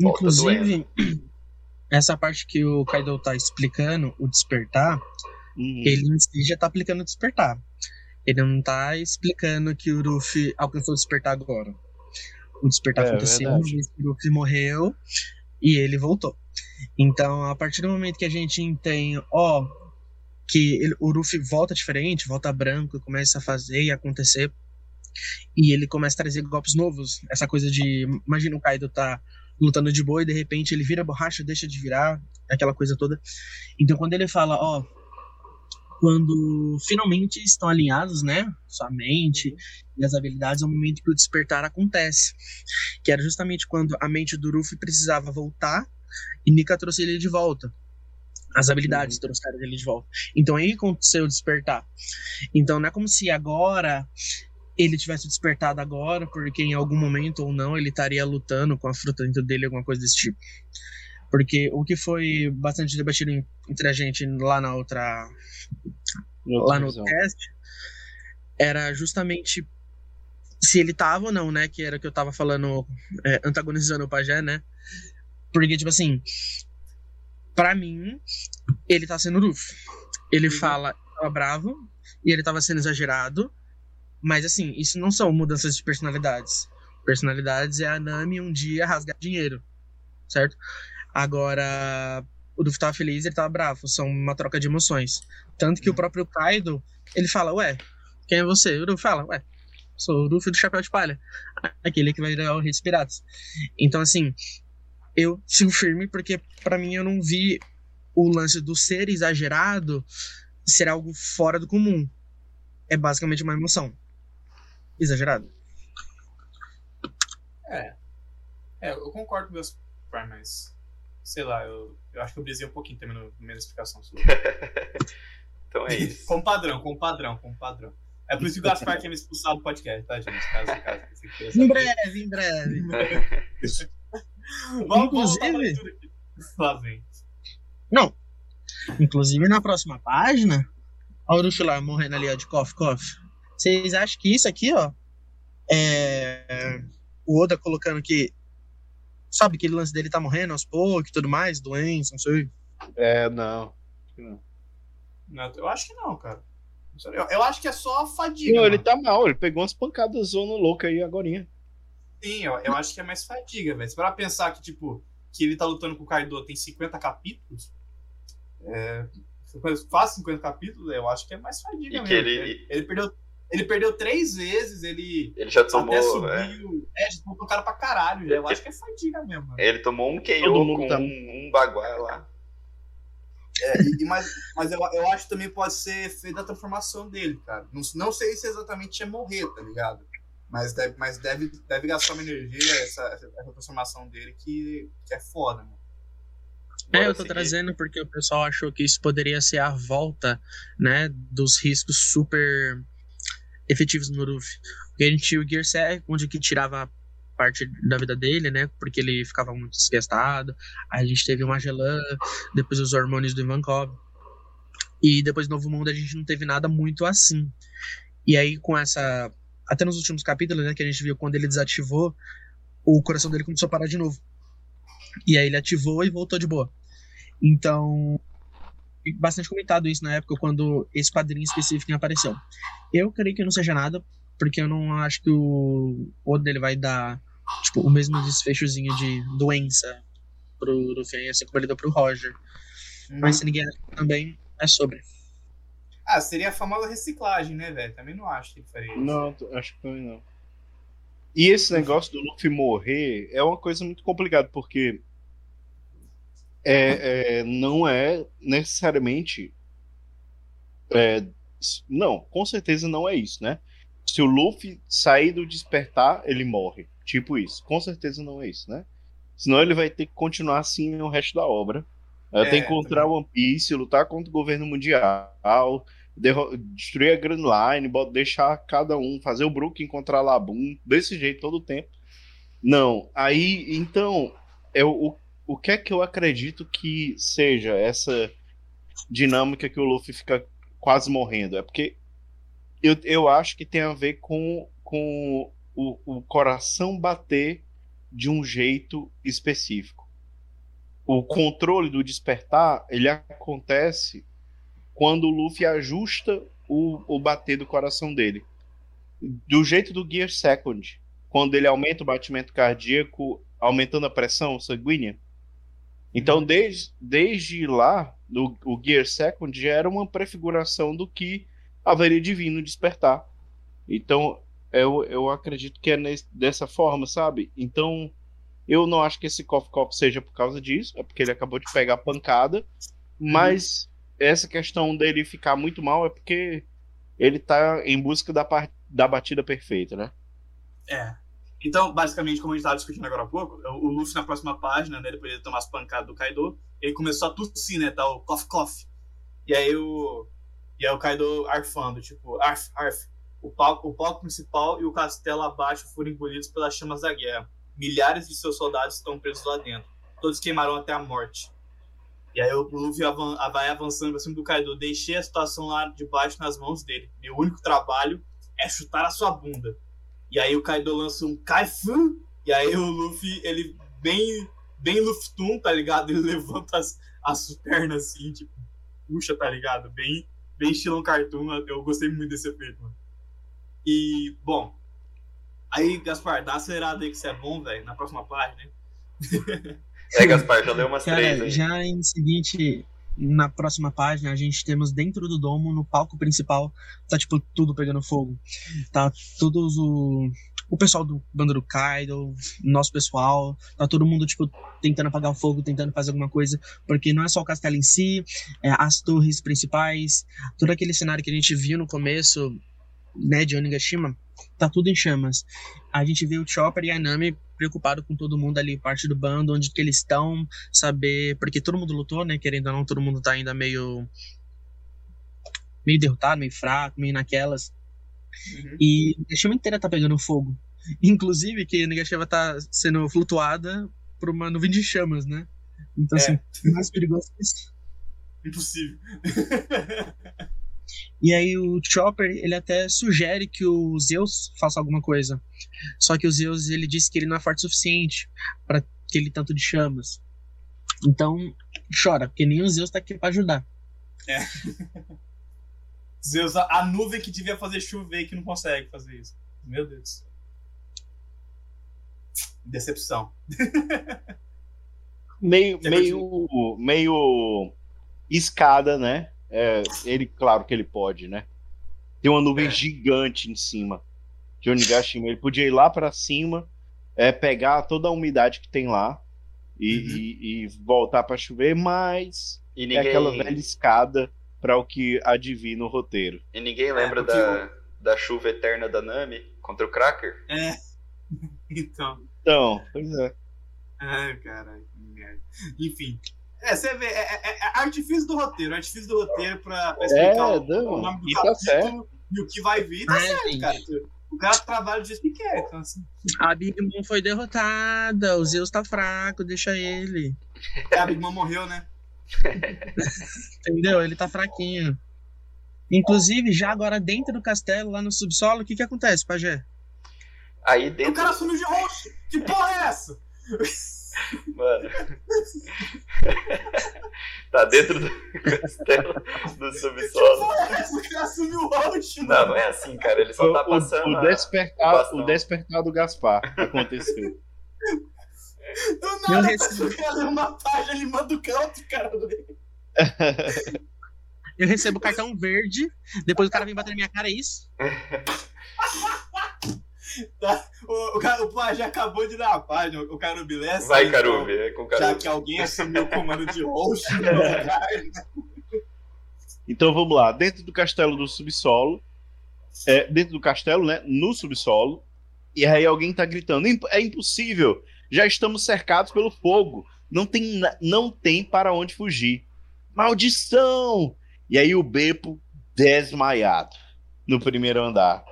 Volta Inclusive, essa parte que o Kaido tá explicando, o despertar, Uhum. ele em si já tá aplicando o despertar. Ele não tá explicando que o Luffy alcançou o despertar agora. O despertar É, aconteceu o Luffy morreu e ele voltou. Então, a partir do momento que a gente tem, ó, que ele- o Luffy volta diferente, volta branco, começa a fazer e acontecer, e ele começa a trazer golpes novos. Essa coisa de, imagina o Kaido tá lutando de boa e de repente ele vira borracha, deixa de virar, aquela coisa toda. Então, quando ele fala, ó, quando finalmente estão alinhados, né? Sua mente e as habilidades, é o momento que o despertar acontece. Que era justamente quando a mente do Luffy precisava voltar e Nika trouxe ele de volta. As habilidades trouxeram ele de volta. Então aí aconteceu o despertar. Então não é como se agora ele tivesse despertado agora, porque em algum momento ou não ele estaria lutando com a fruta dentro dele, alguma coisa desse tipo. Porque o que foi bastante debatido entre a gente lá na outra. lá no visão. cast era justamente se ele tava ou não, né? Que era o que eu tava falando, é, antagonizando o Pajé, né? Porque, tipo assim, pra mim, ele tá sendo Ruff. Ele fala, tava bravo, e ele tava sendo exagerado, mas assim, isso não são mudanças de personalidades. Personalidades é a Nami um dia rasgar dinheiro, certo? Agora, o Luffy tava feliz ele tava bravo, são uma troca de emoções. Tanto que o próprio Kaido, ele fala, ué, quem é você? O Luffy fala, ué, sou o Luffy do Chapéu de Palha. Aquele que vai virar o Rei dos Piratas. Então, assim, eu sigo firme porque, pra mim, eu não vi o lance do ser exagerado ser algo fora do comum. É basicamente uma emoção. Exagerado. É. É, eu concordo com meus pais, mas. Sei lá, eu, eu acho que eu brisei um pouquinho também na minha explicação sobre. Então é isso. com padrão, com padrão, com padrão. É por isso que o Gaspar quer me expulsar do podcast, tá, gente? Caso, caso queira Em breve, em breve. Vamos, Inclusive-. Lá vem. Não. Inclusive, na próxima página, olha o lá morrendo ali, ó, de cough. Vocês acham que isso aqui, ó, é... O Oda colocando que... Sabe, aquele lance dele tá morrendo aos poucos e tudo mais, doença, não sei. É, não. Não, Não, eu acho que não, cara. Eu, eu acho que é só fadiga. Não, ele mano. tá mal, ele pegou umas pancadas zona louca aí agorinha. Sim, eu, eu acho que é mais fadiga, velho. Se pensar que, tipo, que ele tá lutando com o Kaido tem 50 capítulos. É. Quase 50 capítulos, eu acho que é mais fadiga E mesmo. que ele- Ele, ele perdeu, ele perdeu três vezes, ele Ele já até tomou. é, subiu. É, já tomou o cara pra caralho. Eu acho que é fadiga mesmo. mano. ele tomou um KO com tá- um, um baguá lá. É, e- mas mas eu, eu acho que também pode ser feito da transformação dele, cara. Não, não sei se exatamente ia morrer, tá ligado? Mas deve, mas deve, deve gastar uma energia, essa, essa transformação dele que, que é foda, mano. É, Bora eu tô seguir. trazendo porque o pessoal achou que isso poderia ser a volta, né, dos riscos super efetivos no Luffy. Porque a gente tinha o Gear 7, onde que tirava parte da vida dele, né, porque ele ficava muito desgastado. Aí a gente teve o Magellan, depois os hormônios do Ivankov. E depois do Novo Mundo a gente não teve nada muito assim. E aí com essa... Até nos últimos capítulos, né, que a gente viu quando ele desativou, o coração dele começou a parar de novo. E aí ele ativou e voltou de boa. Então, bastante comentado isso na época quando esse quadrinho específico apareceu. Eu creio que não seja nada, porque eu não acho que o Oda ele vai dar tipo, o mesmo desfechozinho de doença pro Luffy, assim como ele deu pro Roger. Mas se ninguém também é sobre. Ah, seria a famosa reciclagem, né, velho? Também não acho que ele faria isso. Não, acho que também não. E esse negócio do Luffy morrer é uma coisa muito complicada, porque é, é, não é necessariamente. é, não, com certeza não é isso, né? Se o Luffy sair do despertar, ele morre. Tipo isso. Com certeza não é isso, né? Senão ele vai ter que continuar assim no resto da obra. É, É, tem que encontrar One Piece, lutar contra o governo mundial, destruir a Grand Line, deixar cada um, fazer o Brook encontrar Labum, desse jeito todo o tempo. Não, aí, então, é o, o, que é que eu acredito que seja essa dinâmica que o Luffy fica quase morrendo? É porque eu, eu acho que tem a ver com, com o, o coração bater de um jeito específico. O controle do despertar, ele acontece quando o Luffy ajusta o, o bater do coração dele. Do jeito do Gear Second, quando ele aumenta o batimento cardíaco, aumentando a pressão sanguínea. Então, desde, desde lá, do, o Gear Second já era uma prefiguração do que haveria de vir no despertar. Então, eu, eu acredito que é nesse- dessa forma, sabe? Então, eu não acho que esse Coffee Cop seja por causa disso, é porque ele acabou de pegar pancada, mas essa questão dele ficar muito mal é porque ele tá em busca da, da batida perfeita, né? É. Então, basicamente, como a gente estava discutindo agora há pouco, o Luffy na próxima página, né, depois de tomar as pancadas do Kaido, ele começou a tossir, né, o cough cough. E aí o e aí o Kaido arfando, tipo, arf, arf. o palco, o palco principal e o castelo abaixo foram engolidos pelas chamas da guerra. Milhares de seus soldados estão presos lá dentro. Todos queimaram até a morte. E aí o Luffy avan- vai avançando pra cima do Kaido. Deixei a situação lá de baixo nas mãos dele. Meu único trabalho é chutar a sua bunda. E aí o Kaido lança um Kaifu. E aí o Luffy, ele bem, bem Luftun, tá ligado? Ele levanta as, as pernas assim, tipo, puxa, tá ligado? Bem, bem estilão cartoon. Eu gostei muito desse efeito, mano. E, bom. Aí, Gaspar, dá acelerada aí que você é bom, velho, na próxima página, né? É, Gaspar, já leu umas Cara, três aí. já em seguinte, na próxima página, a gente temos dentro do domo, no palco principal, tá tipo tudo pegando fogo. Tá todos o. O pessoal do bando do Kaido, nosso pessoal, tá todo mundo, tipo, tentando apagar o fogo, tentando fazer alguma coisa, porque não é só o castelo em si, é as torres principais, todo aquele cenário que a gente viu no começo, né, de Onigashima, tá tudo em chamas. A gente vê o Chopper e a Nami preocupado com todo mundo ali, parte do bando, onde que eles estão, saber, porque todo mundo lutou, né, querendo ou não, todo mundo tá ainda meio meio derrotado, meio fraco, meio naquelas. Uhum. E a Nagashima inteira tá pegando fogo. Inclusive que a Nagashima tá sendo flutuada por uma nuvem de chamas, né? Então, É. assim, mais perigoso que isso. Impossível. E aí o Chopper, ele até sugere que o Zeus faça alguma coisa. Só que o Zeus, ele disse que ele não é forte o suficiente para aquele tanto de chamas. Então, chora, porque nem o Zeus tá aqui pra ajudar. Zeus, a, a nuvem que devia fazer chover e que não consegue fazer isso. Meu Deus do céu. Decepção. Meio, meio, meio escada, né? É, ele, claro que ele pode, né? Tem uma nuvem É. gigante em cima de Onigashima. Ele podia ir lá pra cima, é, pegar toda a umidade que tem lá e, Uhum. e- e voltar pra chover, mas E é ninguém, aquela velha escada para o que adivina o roteiro. e ninguém lembra É, porque da, da chuva eterna da Nami contra o Cracker? É. Então. Então, pois é. Ai, caralho, que merda. Enfim. É, você vê, é, é, é artifício do roteiro, artifício do roteiro pra, pra explicar É, o, não, o nome do tá capítulo e o que vai vir. Tá É, certo, gente. cara. O cara trabalha do jeito que quer. Então, assim, A Big Mom foi derrotada, o Zeus tá fraco, deixa ele. a Big Mom morreu, né? Entendeu? Ele tá fraquinho. Inclusive, já agora dentro do castelo, lá no subsolo, o que que acontece, Pajé? Aí E o dentro. cara sumiu de roxo. Que porra é essa? Mano. tá dentro do castelo do Que subsolo. porra? O cara sumiu roxo, Não, mano. não é assim, cara. Ele só tá O- passando. o, despertar, o o despertar do Gaspar aconteceu. Do Eu nada, uma página, ele manda o canto, cara. Eu recebo cartão verde, depois o cara vem bater na minha cara, é isso? O, o, cara, o Pá já acabou de dar a página, o Carubilé. assim, Vai, então, Carubi, é com Já Carubi. que alguém assumiu o comando de roxo no lugar. Então vamos lá, dentro do castelo do subsolo, é, dentro do castelo, né, no subsolo, e aí alguém tá gritando, "Imp- é impossível, já estamos cercados pelo fogo, não tem, não tem para onde fugir. Maldição! E aí o Beppo desmaiado no primeiro andar.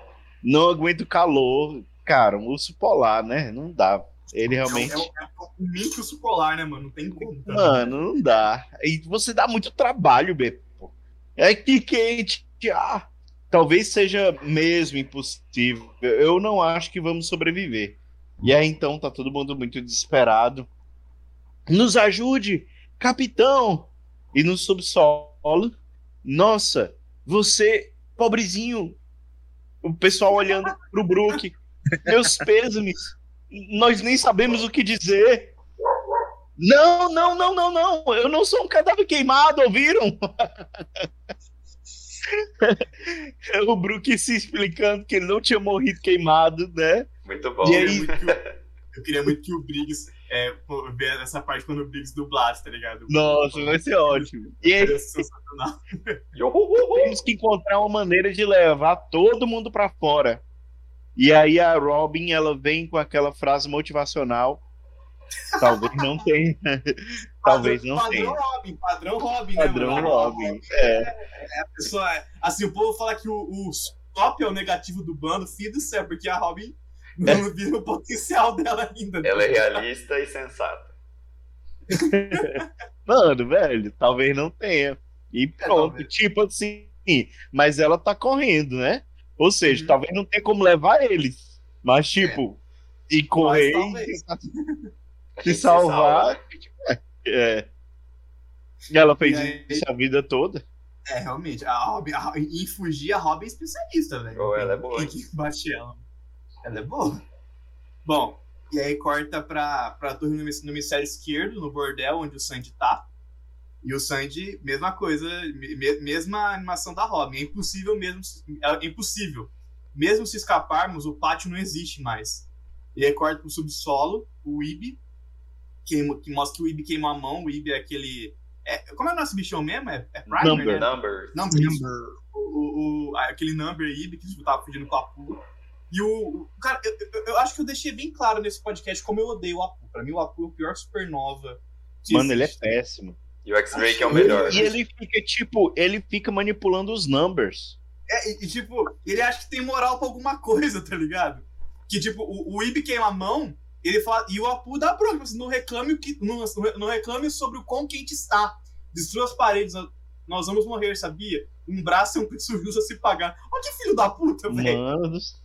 Não aguenta o calor, cara, um urso polar, né? Não dá. Ele realmente. É, um- é um mito polar, né, mano? Não tem como. tá? Mano, não dá. E você dá muito trabalho, Beppo. É que quente. Ah, talvez seja mesmo impossível. Eu não acho que vamos sobreviver. E aí então tá todo mundo muito desesperado. Nos ajude, capitão! E no subsolo, nossa, você, pobrezinho. O pessoal olhando pro Brook. Meus pêsames. Nós nem sabemos o que dizer. Não, não, não, não, não. Eu não sou um cadáver queimado, ouviram? o Brook se explicando que ele não tinha morrido queimado, né? Muito bom. E Eu aí- queria muito que o- Eu queria muito que o Briggs é, ver essa parte quando o Briggs dublasse, tá ligado? Nossa, vai ser ótimo. E sensacional. Yohuhuhu. temos que encontrar uma maneira de levar todo mundo pra fora. E aí a Robin, ela vem com aquela frase motivacional. Talvez não tenha. Talvez não padrão tenha. Robin, padrão Robin, né, Padrão mano? Robin. É. A pessoa, assim, o povo fala que o, o, top é o negativo do bando, filho do céu, porque a Robin não viu o potencial dela ainda. Ela é realista e sensata. Mano, velho, talvez não tenha. E pronto, talvez. tipo assim, mas ela tá correndo, né? Ou seja, Uhum. talvez não tenha como levar eles. Mas, tipo, e correr e se salvar. né? É. E ela fez E aí- isso a vida toda. É, realmente. A Robin, a, em fugir, a Robin é especialista, velho. Oh, ela é boa, Tem que bate ela. Ela é boa. Bom, e aí corta pra, pra torre no, no hemisfério esquerdo, no bordel, onde o Sandy tá. E o Sandy, mesma coisa, me- me- mesma animação da Robin. É impossível mesmo. É impossível. Mesmo se escaparmos, o pátio não existe mais. E aí corta pro subsolo, o Ibi, queima, que mostra que o Ibi queimou a mão. O Ibi é aquele. é- como é o nosso bichão mesmo? É, é Primer, Number. né? Number. Number. O, o, o- aquele number Ibi que tava fugindo com o Apu. E o. Cara, eu, eu- eu acho que eu deixei bem claro nesse podcast como eu odeio o Apu. Pra mim, o Apu é o pior supernova. que Mano, ele é existe. péssimo. E o X-Drake é o melhor. E ele fica, tipo, ele fica manipulando os numbers. É, e, e, tipo, ele acha que tem moral pra alguma coisa, tá ligado? Que, tipo, o, o Ibi queima a mão, ele fala. E o Apu dá bronca, assim, não reclame, o que, não, não reclame sobre o quão quente está. Destrua as paredes, nós- nós vamos morrer, sabia? Um braço é um preço justo a se pagar. Olha que filho da puta, velho. Mano, do céu.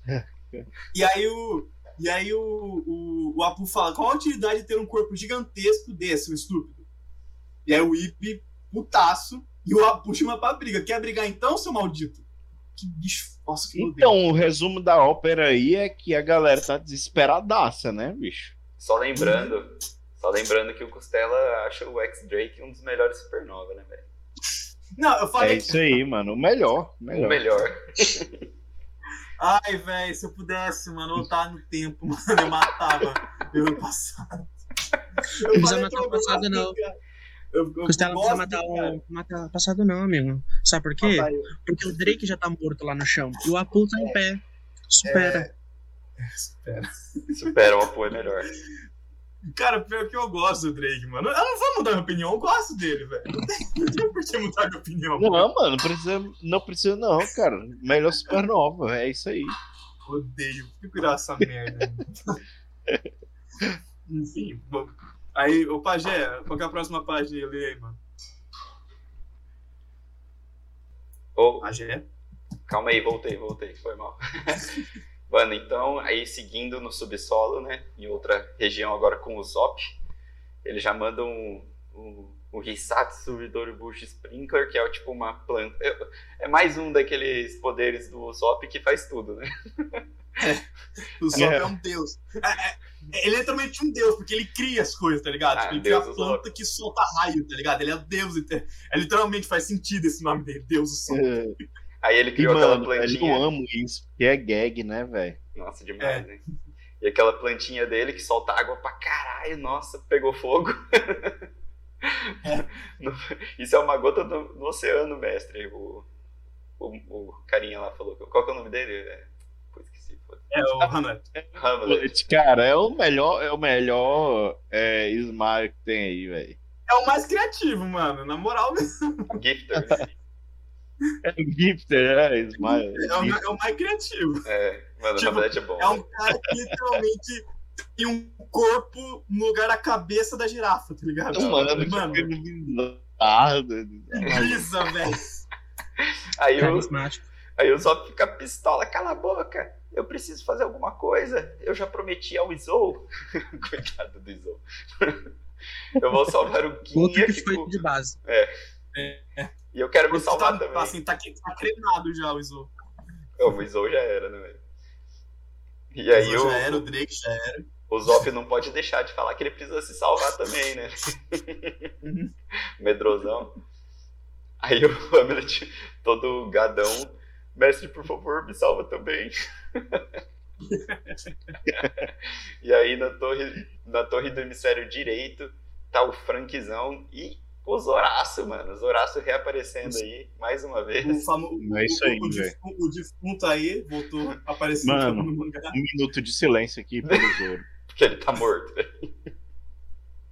E aí o. E aí o, o, o Apu fala, qual a utilidade de ter um corpo gigantesco desse, seu estúpido? E aí o Ibi, putaço, e o Apu chama pra briga. Quer brigar então, seu maldito? Que bicho. Nossa, que odeio. Então, o resumo da ópera aí é que a galera tá desesperadaça, né, bicho? Só lembrando, só lembrando que o Costela acha o X-Drake um dos melhores supernova, né, velho? Não, eu É falei. isso aí, mano. O melhor. o O melhor. Ai, velho, se eu pudesse, mano, voltar no tempo, mano, eu matava meu passado. Eu Não precisa matar o passado, não. Eu, eu Costela não precisa matar o, matar passado, não, amigo. Sabe por quê? Papai, Porque o Drake já tá morto lá no chão. E o Apu tá em pé. Supera. Espera. Supera o apoio melhor. Cara, pior que eu gosto do Drake, mano. Eu não vou mudar minha opinião, eu gosto dele, velho. Não tem, por que mudar minha opinião. Não, mano, não precisa, não precisa não, cara. Melhor supernova, é isso aí. Odeio. Fico cuidar dessa merda. Enfim, bom. Aí, ô Pajé, qual que é a próxima página? Lê aí, mano. Ô, Pajé? calma aí, voltei, voltei, foi mal. Mano, então, aí seguindo no subsolo, né, em outra região agora com o Zop, ele já manda um, um, um Hisatsu Bush Sprinkler, que é tipo uma planta. É mais um daqueles poderes do Zop que faz tudo, né? O Zop é. É. um deus. É, é- ele é literalmente um deus, porque ele cria as coisas, tá ligado? Ah, Tipo, ele cria a Deus planta que solta raio, tá ligado? Ele é o deus. então- É, literalmente faz sentido esse nome dele, Deus do Sol. É, Aí ele E, criou aquela mano, velho, plantinha. eu amo isso, que é gag, né, velho? Nossa, demais, né? E aquela plantinha dele que solta água pra caralho, nossa, pegou fogo. No- Isso é uma gota no oceano, mestre. O, o, o carinha lá falou. Qual que é o nome dele? É... Pô, esqueci. foda. É, o Hamlet. Hamlet. Cara, é o melhor, é o melhor é, Smile que tem aí, velho. É o mais criativo, mano. Na moral mesmo. Gifter. Né? É o Gifter, é, Smile. É o, é o mais criativo. É, mano, Tipo, o Hamlet é bom. É um cara que literalmente tem um corpo no lugar da cabeça da girafa, tá ligado? Então, mano, mano, fica bizarro. brisa, velho. Aí o, Carismático. aí o Zop fica pistola, cala a boca. Eu preciso fazer alguma coisa. Eu já prometi ao Izou. Coitado do Izou. Eu vou salvar o Outro Guinha que que foi co- de base. E eu quero me Você salvar tá, também. assim, tá, tá cremado já o Iso. O Izou já era, né, velho? E O aí o, já era, o Drake já era. o Zop não pode deixar de falar que ele precisa se salvar também, né? Uhum. Medrosão. Aí o Hamlet, todo gadão, mestre, por favor, me salva também. e aí na torre, na torre do hemisfério direito tá o Frankzão e o Zoraço, mano. O Zoraço reaparecendo aí mais uma O, vez. famo, É isso o- aí, o, velho. defunto, o defunto aí voltou a aparecer Mano. no mangá. Um minuto de silêncio aqui pelo Zoro. Porque ele tá morto.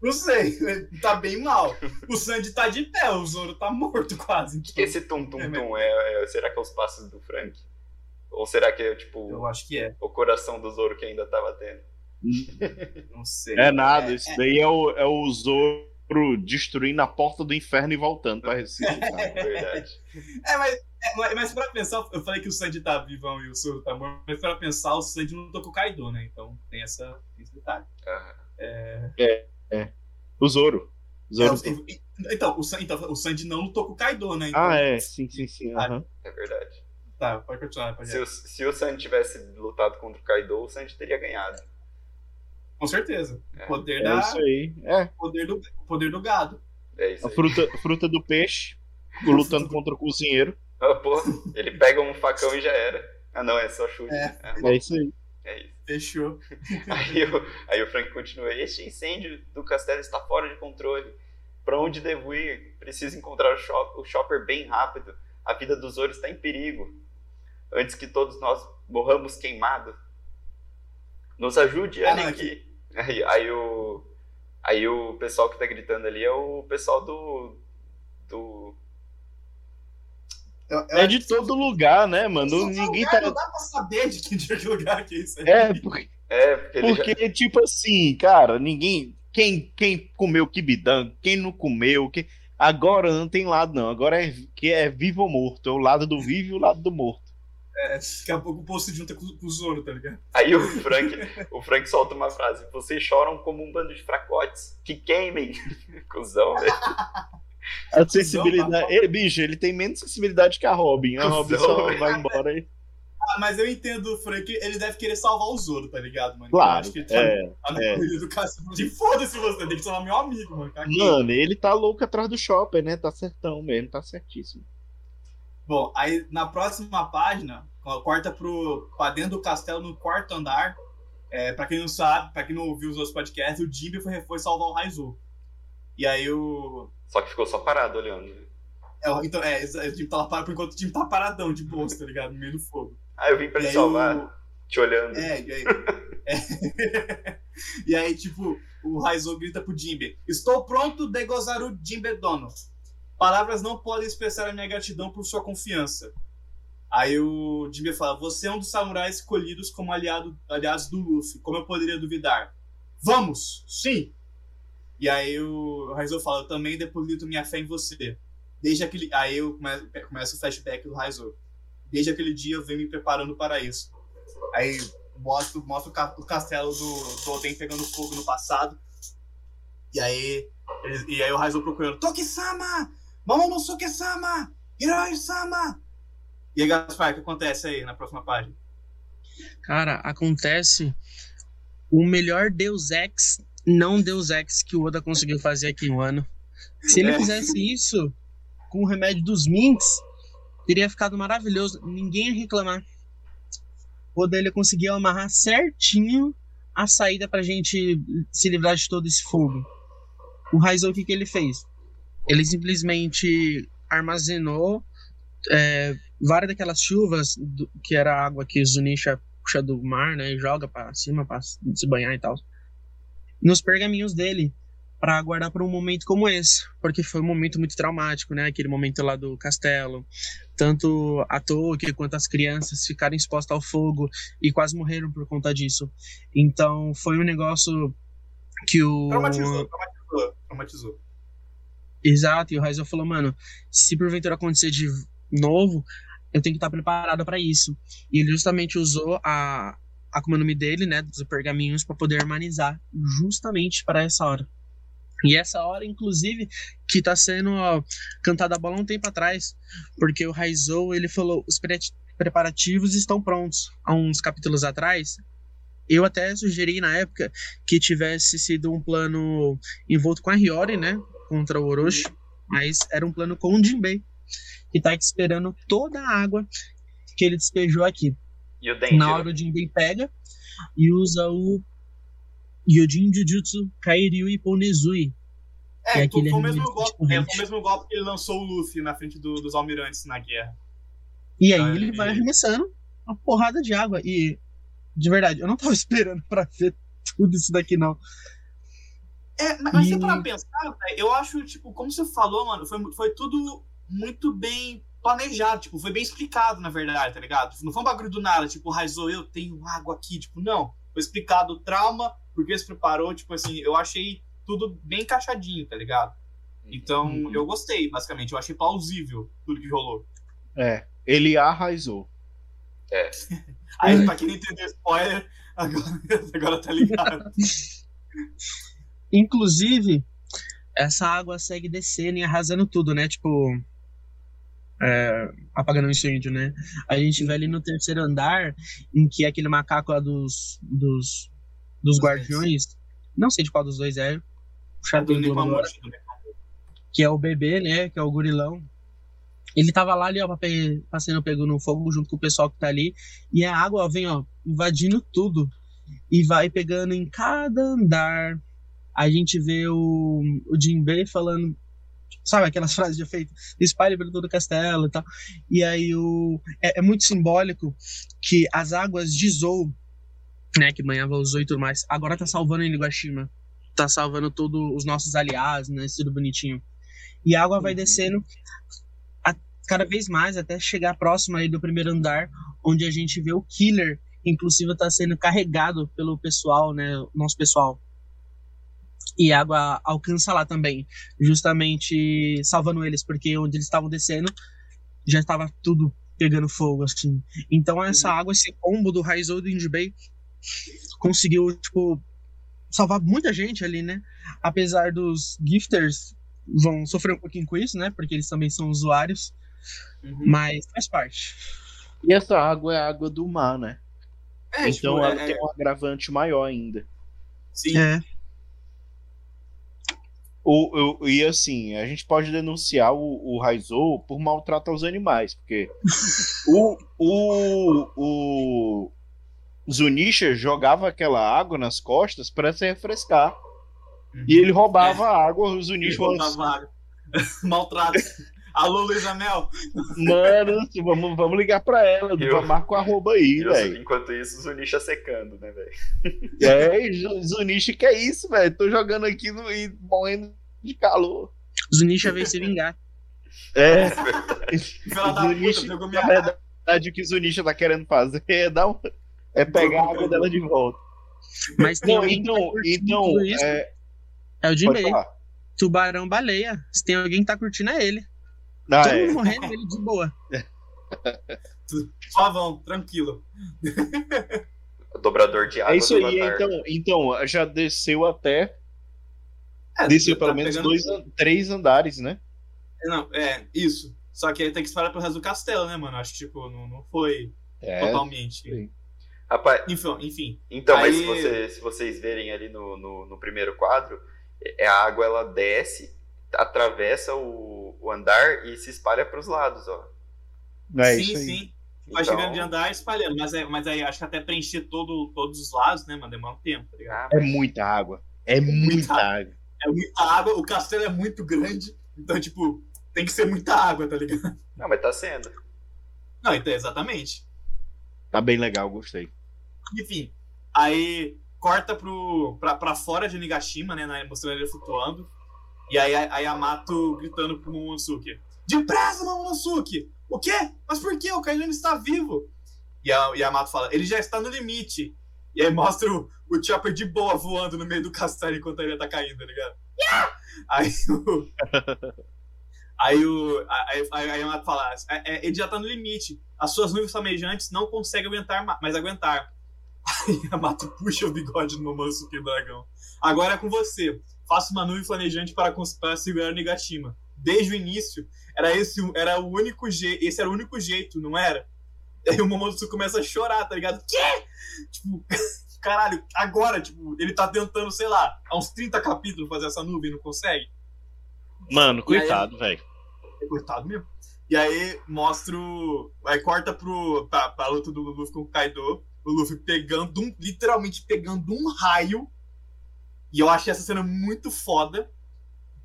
Não sei, ele tá bem mal. O Sandy tá de pé, o Zoro tá morto quase. O que esse tum-tum-tum é, é- Será que é os passos do Frank? Ou será que é, tipo, Eu acho que é. o coração do Zoro que ainda tá batendo? Não sei. É nada, É, isso daí é o, é o Zoro destruindo a porta do inferno e voltando pra ressuscitar. Verdade. É, mas, é, mas- pra pensar, eu falei que o Sandy tá vivão e o Zoro tá morto, mas pra pensar, o Sandy não tocou Kaido, né? Então tem, essa, tem esse detalhe. Aham. O Zoro. Zoro. É, o- então, o Sandy, então, o Sandy não lutou com o Kaido, né? Então, Ah, é, sim, sim, sim. aham. É verdade. Tá, pode continuar. Pode Se o, se o Sanji tivesse lutado contra o Kaido, o Sanji teria ganhado. Com certeza. É. O poder, É da, isso aí. É, poder, do, o poder do gado. É isso a aí. fruta, fruta do peixe, lutando contra o cozinheiro. Ah, pô, ele pega um facão e já era. Ah, não, é só chute. É. Ah, É isso aí. É. isso. Fechou. Aí o, aí o Frank continua: Este incêndio do castelo está fora de controle. Pra onde devo ir? Preciso encontrar o, shop, o shopper bem rápido. A vida do Zoro está em perigo. Antes que todos nós morramos queimados. Nos ajude, Ah, não, Aniki. Aí, aí o. Aí o pessoal que tá gritando ali é o pessoal do. Do. Eu- eu É acho de todo lugar, né, mano? Ninguém lugar, tá. Não dá pra saber de que, de lugar que é isso aí. É, porque, É, porque ele já- porque tipo assim, cara, ninguém. Quem, quem comeu kibidan, quem não comeu, quem... agora não tem lado, não. Agora é que é vivo ou morto. É o lado do vivo e o lado do morto. É, daqui a pouco o povo se junta com, com o Zoro, tá ligado? Aí o Frank, o Frank solta uma frase: Vocês choram como um bando de fracotes que queimem. Cusão, velho. A sensibilidade. Ei, bicho, ele tem menos sensibilidade que a Robin. A Cusão, Robin só velho. vai embora e. Ah, mas eu entendo o Frank, ele deve querer salvar o Zoro, tá ligado, mano? Claro. Eu acho que ele tá, É, tá na é. corrida do cacete. De foda-se você, tem que salvar meu amigo, mano. Caguei. Mano, ele tá louco atrás do shopper, né? Tá certão mesmo, tá certíssimo. Bom, aí na próxima página, corta pro, pra dentro do castelo, no quarto andar. É, pra quem não sabe, pra quem não ouviu os outros podcasts, o Jimmy foi, foi salvar o Raizo. E aí o. Só que ficou só parado olhando. É, o- então, é, o Jimmy tá lá parado, por enquanto o Jimmy tá paradão de bolsa, tá ligado? No meio do fogo. Ah, eu vim pra E te aí salvar, o- te olhando. É, e aí. é. e aí, tipo, o Raizo grita pro Jimbe: Estou pronto de gozar o Jimbe Dono. Palavras não podem expressar a minha gratidão por sua confiança. Aí o Jimbe fala: Você é um dos samurais escolhidos como aliado, aliados do Luffy. Como eu poderia duvidar? Vamos! Sim! E aí o Raizo fala: Eu também deposito minha fé em você. Desde aquele. Aí eu come- começa o flashback do Raizo. Desde aquele dia eu venho me preparando para isso. Aí mostra, mostra o, ca- o castelo do, do Oden pegando fogo no passado. E aí, e aí o Raizo procurando Toki-sama! Momonosuke-sama! Hiroi-sama! E aí, Gaspar, o que acontece aí na próxima página? Cara, acontece o melhor Deus Ex, não Deus Ex que o Oda conseguiu fazer aqui um ano. Se ele É. fizesse isso com o remédio dos Minks, teria ficado maravilhoso. Ninguém ia reclamar. O Oda ele conseguiu amarrar certinho a saída pra gente se livrar de todo esse fogo. O Raizo, o que, que ele fez? Ele simplesmente armazenou é, várias daquelas chuvas, do- que era a água que Zunisha puxa do mar, né? E joga pra cima pra se banhar e tal. Nos pergaminhos dele, pra guardar pra um momento como esse. Porque foi um momento muito traumático, né? Aquele momento lá do castelo. Tanto a Toki quanto as crianças ficaram expostas ao fogo e quase morreram por conta disso. Então foi um negócio que o. Traumatizou, traumatizou, traumatizou. Exato, e o Raizo falou, mano, se porventura acontecer de novo, eu tenho que estar preparado pra isso. E ele justamente usou a a dele, né, dos pergaminhos pra poder harmonizar justamente para essa hora. E essa hora, inclusive, que tá sendo ó, cantada a bola um tempo atrás, porque o Raizou, ele falou, os pre- preparativos estão prontos. Há uns capítulos atrás, eu até sugeri na época que tivesse sido um plano envolto com a Hiyori, né, contra o Orochi, mas era um plano com o Jinbei, que tá esperando toda a água que ele despejou aqui. E o Denjiro? Na hora o Jinbei pega e usa o Yojin Jujutsu Kairyu Iponezui. É, É foi, aquele foi o mesmo golpe, tipo é, foi o mesmo golpe que ele lançou o Luffy na frente do- dos almirantes na guerra. E aí Ah, ele vai arremessando uma porrada de água. E, de verdade, eu não tava esperando pra ver tudo isso daqui, não. É, mas, E- se pra pensar, eu acho, tipo, como você falou, mano, foi, foi tudo muito bem planejado, tipo, foi bem explicado, na verdade, tá ligado? Não foi um bagulho do nada, tipo, Raizou, eu tenho água aqui, tipo, não. Foi explicado o trauma, porque se preparou, tipo assim, eu achei tudo bem encaixadinho, tá ligado? Então, Uhum. eu gostei, basicamente. Eu achei plausível tudo que rolou. É, ele arrasou. Aí, pra quem não entendeu spoiler, agora, agora tá ligado. Inclusive, essa água segue descendo e arrasando tudo, né? Tipo. é, apagando o incêndio, né? A gente vê ali no terceiro andar, em que aquele macaco lá dos. dos, dos guardiões. Não sei de qual dos dois é. Puxado Do agora, Amorti, né? que é o bebê, né? Que é o gurilão. Ele tava lá ali, ó, pra pe- pra sendo pego no fogo junto com o pessoal que tá ali. E a água, ó, vem, ó, invadindo tudo. E vai pegando em cada andar. A gente vê o, o Jinbei falando, sabe, aquelas frases de efeito, espalhe pelo todo o castelo e tal. E aí o, é, é muito simbólico que as águas de Zou, né, que banhava o Zou e tudo mais, agora tá salvando em Nigashima. Tá salvando todos os nossos aliados, né, tudo bonitinho. E a água vai Uhum. descendo a- cada vez mais até chegar próximo aí do primeiro andar, onde a gente vê o Killer, inclusive tá sendo carregado pelo pessoal, né, nosso pessoal. E a água alcança lá também, justamente salvando eles, porque onde eles estavam descendo já estava tudo pegando fogo, assim. Então essa água, esse combo do Raizou e do Injibei conseguiu, tipo, salvar muita gente ali, né? Apesar dos gifters vão sofrer um pouquinho com isso, né? Porque eles também são usuários, Uhum. mas faz parte. E essa água é água do mar, né? É, então tipo, ela é- tem um agravante maior ainda. Sim. É. O, o- e assim, a gente pode denunciar o, o Raizou por maltrato aos animais, porque o, o, o Zunisha jogava aquela água nas costas para se refrescar. Uhum. E ele roubava a água, o Zunisha falou assim. Maltrato. Alô, Luísa Mel. mano, assim, vamos, vamos ligar pra ela, Eu- marca o arroba aí, velho. enquanto isso, o Zunisha secando, né, velho? É, Zu- Zunisha, que é isso, velho? Tô jogando aqui no, e morrendo de calor. Zunisha veio se vingar. É, Filha da puta, Zunisha, pegou na minha verdade, o que Zunisha tá querendo fazer é dar um, é pegar a água dela de volta. Mas tem Não, alguém que tá então, curtindo então tudo isso, é, é o Jinbei. falar. Tubarão baleia. Se tem alguém que tá curtindo, é ele. Ah, Todo é. mundo morrendo, ele de boa. Suavão, tranquilo. Dobrador de água É isso aí, então, então, já desceu até. É, Desceu tá pelo menos pegando- dois, três andares, né? Não, é, isso. Só que aí tem que esperar pro resto do castelo, né, mano? Acho que, tipo, não, não foi É. totalmente. sim. Rapaz, Enfim, enfim. então, mas Aí- se, você- se vocês verem ali no, no, no primeiro quadro, é a água ela desce, atravessa o, o andar e se espalha para os lados, ó. É sim, isso aí. sim. Vai Então- chegando de andar e espalhando. Mas, é, mas aí acho que até preencher todo, todos os lados, né, mano? Demora um tempo, tá ligado? Ah, É muita água. É muita água. É muita água, o castelo é muito grande. Então, tipo, tem que ser muita água, tá ligado? Não, mas tá sendo. Não, então, exatamente. Tá bem legal, gostei. Enfim, aí corta pro, pra, pra fora de Nigashima, né? na- Mostrando ele flutuando. E aí a, a Yamato gritando pro Momonosuke: Depressa, Momonosuke! O quê? Mas por quê? O Kaido ainda está vivo! E a e a Yamato fala: Ele já está no limite. E aí mostra o, o Chopper de boa voando no meio do castelo enquanto ele tá caindo, tá ligado? Yeah! Aí o. Aí o. Aí, aí a Yamato fala: "É, é, Ele já tá no limite. As suas nuvens flamejantes não conseguem aguentar ma- mais aguentar. Aí a Mato puxa o bigode do Momonosuke Dragão. Agora é com você. Faça uma nuvem flamejante para, para segurar o Nigashima. Desde o início, era esse era o único jeito. Esse era o único jeito, não era? Aí o Momonosuke começa a chorar, tá ligado? Quê? Tipo, caralho, agora, tipo, ele tá tentando, sei lá, há uns 30 capítulos fazer essa nuvem e não consegue. Mano, coitado, velho. É coitado mesmo. E aí mostra o. Aí corta pro, pra, pra luta do Luffy com o Kaido. O Luffy pegando um. Literalmente pegando um raio. E eu achei essa cena muito foda.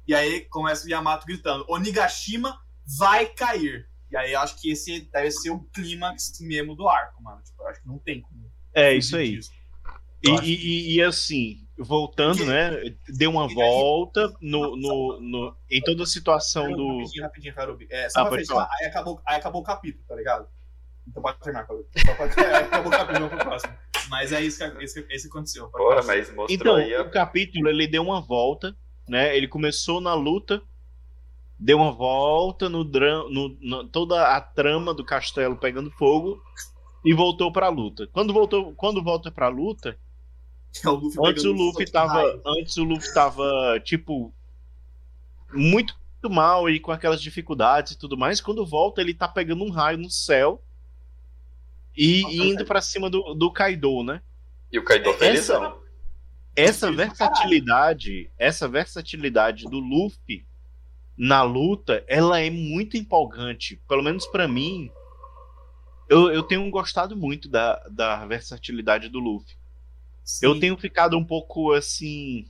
E aí começa o Yamato gritando: Onigashima vai cair. E aí eu acho que esse deve ser o clímax mesmo do arco, mano. Tipo, eu acho que não tem como. É isso aí. E, e- e- e assim, voltando, né? Deu uma aí- volta no, no, no- em toda a situação do. Rapidinho, rapidinho, Harubi. É, só Ah, pra fechar, aí acabou, aí acabou o capítulo, tá ligado? Então pode terminar, Harubi. Só pode é, acabou o capítulo, vamos pro próximo. Mas é isso que, esse, esse que aconteceu. Porra, mas mostrou Então, aí, o capítulo ele deu uma volta, né? Ele começou na luta, deu uma volta no, no, no- toda a trama do castelo pegando fogo e voltou pra luta. Quando voltou, quando volta pra luta, É o antes o Luffy tava, raio. antes o Luffy tava tipo muito mal e com aquelas dificuldades e tudo mais. Quando volta, ele tá pegando um raio no céu e, Nossa, e indo pra cima do, do Kaido, né? E o Kaido Essa- felizão. essa do versatilidade, essa versatilidade do Luffy na luta, ela é muito empolgante. Pelo menos pra mim, eu, eu tenho gostado muito da, da versatilidade do Luffy. Eu Sim. tenho ficado um pouco assim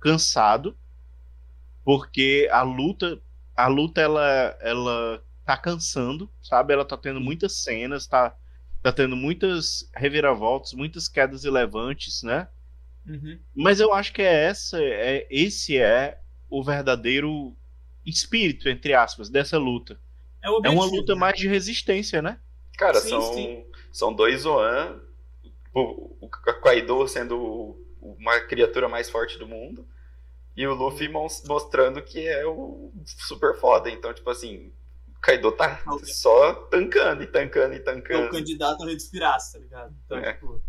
cansado, porque a luta, a luta ela, ela tá cansando, sabe? Ela tá tendo muitas cenas, tá, tá tendo muitas reviravoltas, muitas quedas e levantes, né? Uhum. Mas eu acho que é essa, é esse é o verdadeiro espírito, entre aspas, dessa luta. É, É uma luta né? mais de resistência, né? Cara, Sim, são, sim. são dois Zoan. O, o Kaido sendo uma criatura mais forte do mundo. E o Luffy mos- mostrando que é o super foda. Então, tipo assim, o Kaido tá Ok. só tancando e tancando e É o tancando. candidato a redespirar, tá ligado? Então, É. tipo.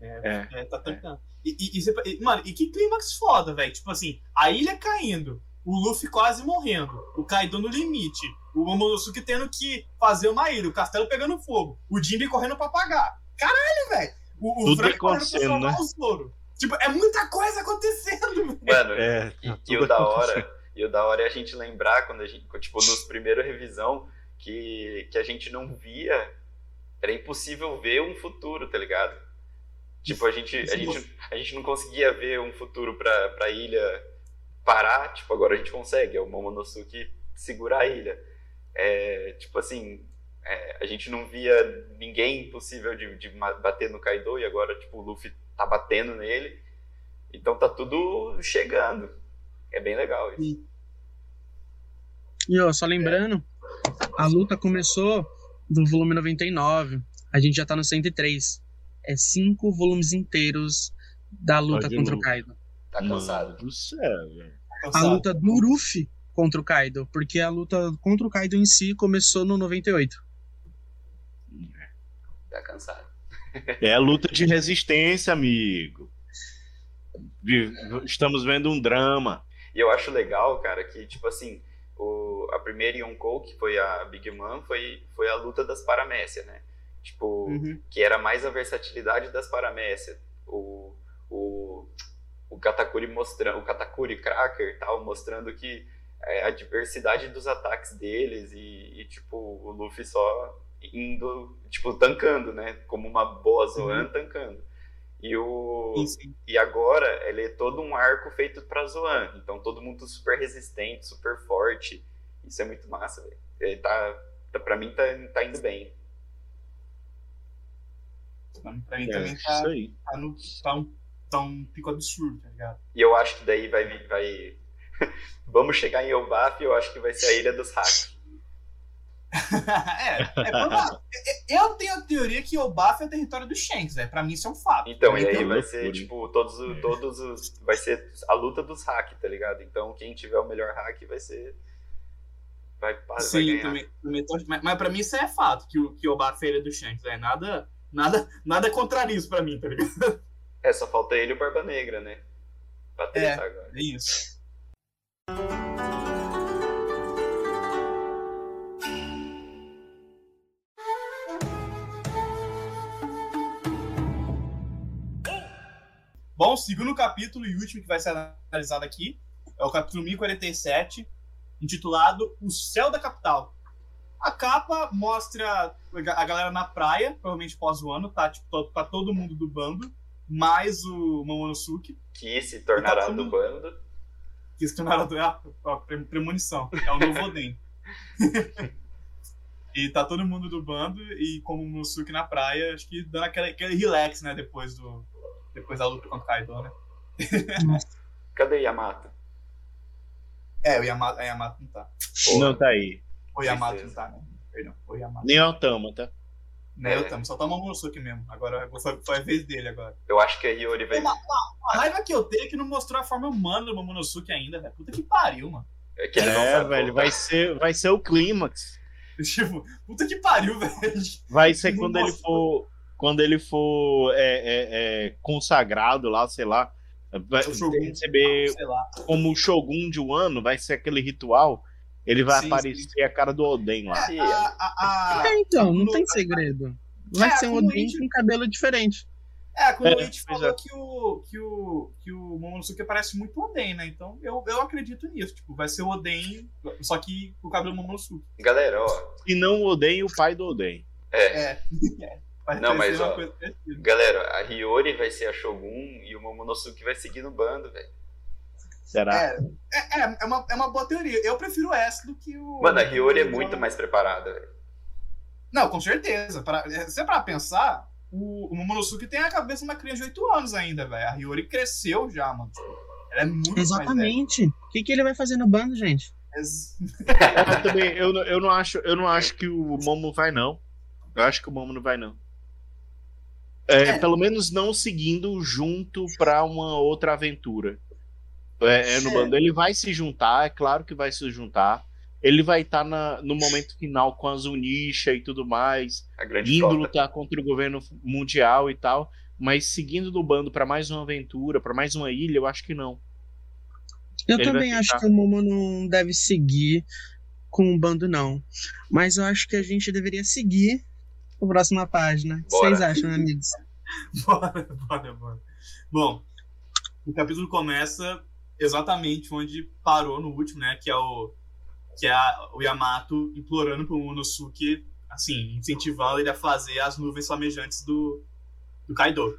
É. É, tá tancando. E, e- e e, mano, e que clímax foda, velho. Tipo assim, a ilha caindo, o Luffy quase morrendo, o Kaido no limite, o Momonosuke tendo que fazer uma ilha, o castelo pegando fogo, o Jinbe correndo pra apagar. Caralho, velho! O, o Tudo Frank correndo pra acontecendo, salvar né? o Zoro. Tipo, é muita coisa acontecendo, velho. Mano, É, E, tá e o da hora, e o da hora é a gente lembrar quando a gente, tipo, nos primeiros revisão, que, que a gente não via, era impossível ver um futuro, tá ligado? Tipo, a gente, a gente, a gente não conseguia ver um futuro pra, pra ilha parar, tipo, agora a gente consegue, é o Momonosuke segurar a ilha. É, tipo assim, é, a gente não via ninguém possível de, de bater no Kaido, e agora, tipo, o Luffy tá batendo nele, então tá tudo chegando. É bem legal isso. E ó, só lembrando, a luta começou do volume 99. A gente já tá no 103. É cinco volumes inteiros da luta contra o. Kaido. Tá cansado. Mano do céu, velho. A luta do Luffy contra o Kaido, porque a luta contra o Kaido em si começou no 98. Tá cansado. É a luta de resistência, amigo. Estamos vendo um drama. E eu acho legal, cara, que, tipo assim, o, a primeira Yonkou, que foi a Big Man, foi, foi a luta das paramécias, né? Tipo, Uhum. que era mais a versatilidade das paramécias. O, o, o Katakuri mostrando, o Katakuri Cracker e tal, mostrando que é, a diversidade dos ataques deles e, e, tipo, o Luffy só indo, tipo, tancando, né? Como uma boa Zoan tancando. E o, Sim, sim. e agora ele é todo um arco feito pra Zoan. Então todo mundo super resistente, super forte. Isso é muito massa, velho. Ele Tá, tá, pra mim tá, tá indo bem. Pra mim É, também tá, isso aí. tá, no, tá, um, tá um pico absurdo, tá ligado? E eu acho que daí vai. vai... Vamos chegar em Elbaf e eu acho que vai ser a Ilha dos Hacks. é, é provável. Eu tenho a teoria que o Baf é o território do Shanks, velho. Pra mim isso é um fato. Então, e mim aí tem- vai ser, tipo, todos, os- todos os. Vai ser a luta dos hack, tá ligado? Então quem tiver o melhor hack vai ser. Vai, vai Sim, ganhar. também, também tô- mas, mas pra mim isso é fato, que que é ele do Shanks, velho. Nada, nada, nada contra isso pra mim, tá ligado? É, só falta ele e o Barba Negra, né? Pra tretar agora. É isso. Bom, segundo capítulo e último que vai ser analisado aqui é o capítulo 1047, intitulado O Céu da Capital. A capa mostra a galera na praia, provavelmente pós o ano, tá? Tipo, tá todo mundo do bando, mais o Momonosuke, Que se tornará Tá do bando. que se tornaram do- a, a pre- premonição. É o novo Oden. e tá todo mundo do bando e como o Momonosuke na praia, acho que dando aquele, aquele relax, né? Depois do. Depois da luta contra o Kaido, né? Cadê Yamato? É, o Yamato, a Yamato não tá. Não tá aí. O Yamato não tá, né? Perdão. O Yamato. Nem o Tama, tá? Nem É. eu também, só tá o Momonosuke mesmo. Agora foi, foi a vez dele agora. Eu acho que a Hiyori vai. Uma, uma- uma raiva que eu tenho é que não mostrou a forma humana do Momonosuke ainda, velho. Puta que pariu, mano. É que ele não É, sabe velho, vai ser, vai ser o clímax. Tipo, puta que pariu, velho. Vai ser quando ele for. Quando ele for é, é, é, consagrado lá, sei lá. Vai Shogun. receber Sei lá. como o Shogun de Wano, vai ser aquele ritual. Ele vai Sim, aparecer a cara do Oden lá. Ih, A, a, a, É, então, não tem segredo. Vai É, ser um a gente- com cabelo diferente. é, a Kunoichi É, pois falou é. que o, que, o, que o Momonosuke parece muito Oden, né? Então eu, eu acredito nisso. Tipo, vai ser o Oden, só que com o cabelo do Momonosuke. Galera, ó. E não o Oden, o pai do Oden. É. É. Vai Não, mas, ó, coisa parecida. Galera, a Hiyori vai ser a Shogun e o Momonosuke vai seguir no bando, velho. Será? É, é, é, é uma, é uma boa teoria. Eu prefiro essa do que o. Mano, a Hiyori é muito mais preparada, velho. Não, com certeza. Pra, se é pra pensar, o, o Momonosuke tem a cabeça de uma criança de 8 anos ainda, velho. A Hiyori cresceu já, mano. Ela é muito mais Exatamente. O que, que ele vai fazer no bando, gente? Eu também, eu, não- eu, não acho, eu não acho que o Momo vai, não. Eu acho que o Momo não vai, não. É, É. Pelo menos não seguindo junto pra uma outra aventura. É, é no bando. Ele vai se juntar, é claro que vai se juntar. Ele vai estar no momento final com a Zunisha e tudo mais, indo frota. lutar contra o governo mundial e tal. Mas seguindo do bando pra mais uma aventura, pra mais uma ilha, eu acho que não. Eu Ele também acho ficar. que o Momo não deve seguir com o bando, não. Mas eu acho que a gente deveria seguir a próxima página. O que vocês acham, amigos? bora, bora, bora. Bom, o capítulo começa exatamente onde parou no último, né? Que é o. Que é a- o Yamato implorando pro Momonosuke, assim, incentivando ele a fazer as nuvens flamejantes do, do Kaido.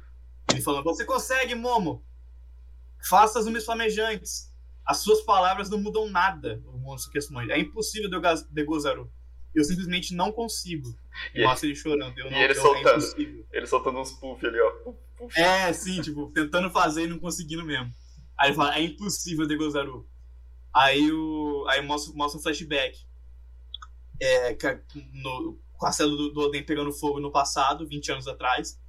Ele falando: Você consegue, Momo! Faça as nuvens flamejantes. As suas palavras não mudam nada. O Momonosuke responde: É impossível, Dega- Degozaru. Eu simplesmente não consigo. E- Mostra ele chorando. Eu e não, ele eu, soltando. É impossível. Ele soltando uns puff ali, ó. É, sim, tipo, tentando fazer e não conseguindo mesmo. Aí ele fala, é impossível, Degozaru. Aí, o, aí mostra, mostra um flashback. É, no, com a célula do, do Oden pegando fogo no passado, 20 anos atrás.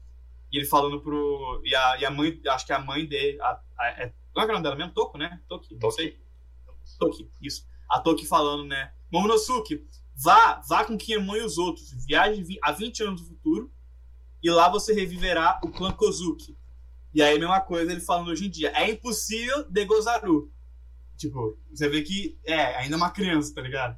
E ele falando pro. E a, e a mãe, acho que a mãe dele. A, a, é, qual é que é o nome dela mesmo? Toco, né? Toki, não Toki. sei. Toki, isso. A Toki falando, né? Momonosuke, vá, vá com Kinemon e os outros. Viaje vi- a 20 anos no futuro. E lá você reviverá o clã Kozuki. E aí, mesma coisa, ele falando hoje em dia. É impossível Degozaru. Tipo, você vê que é, ainda é uma criança, tá ligado?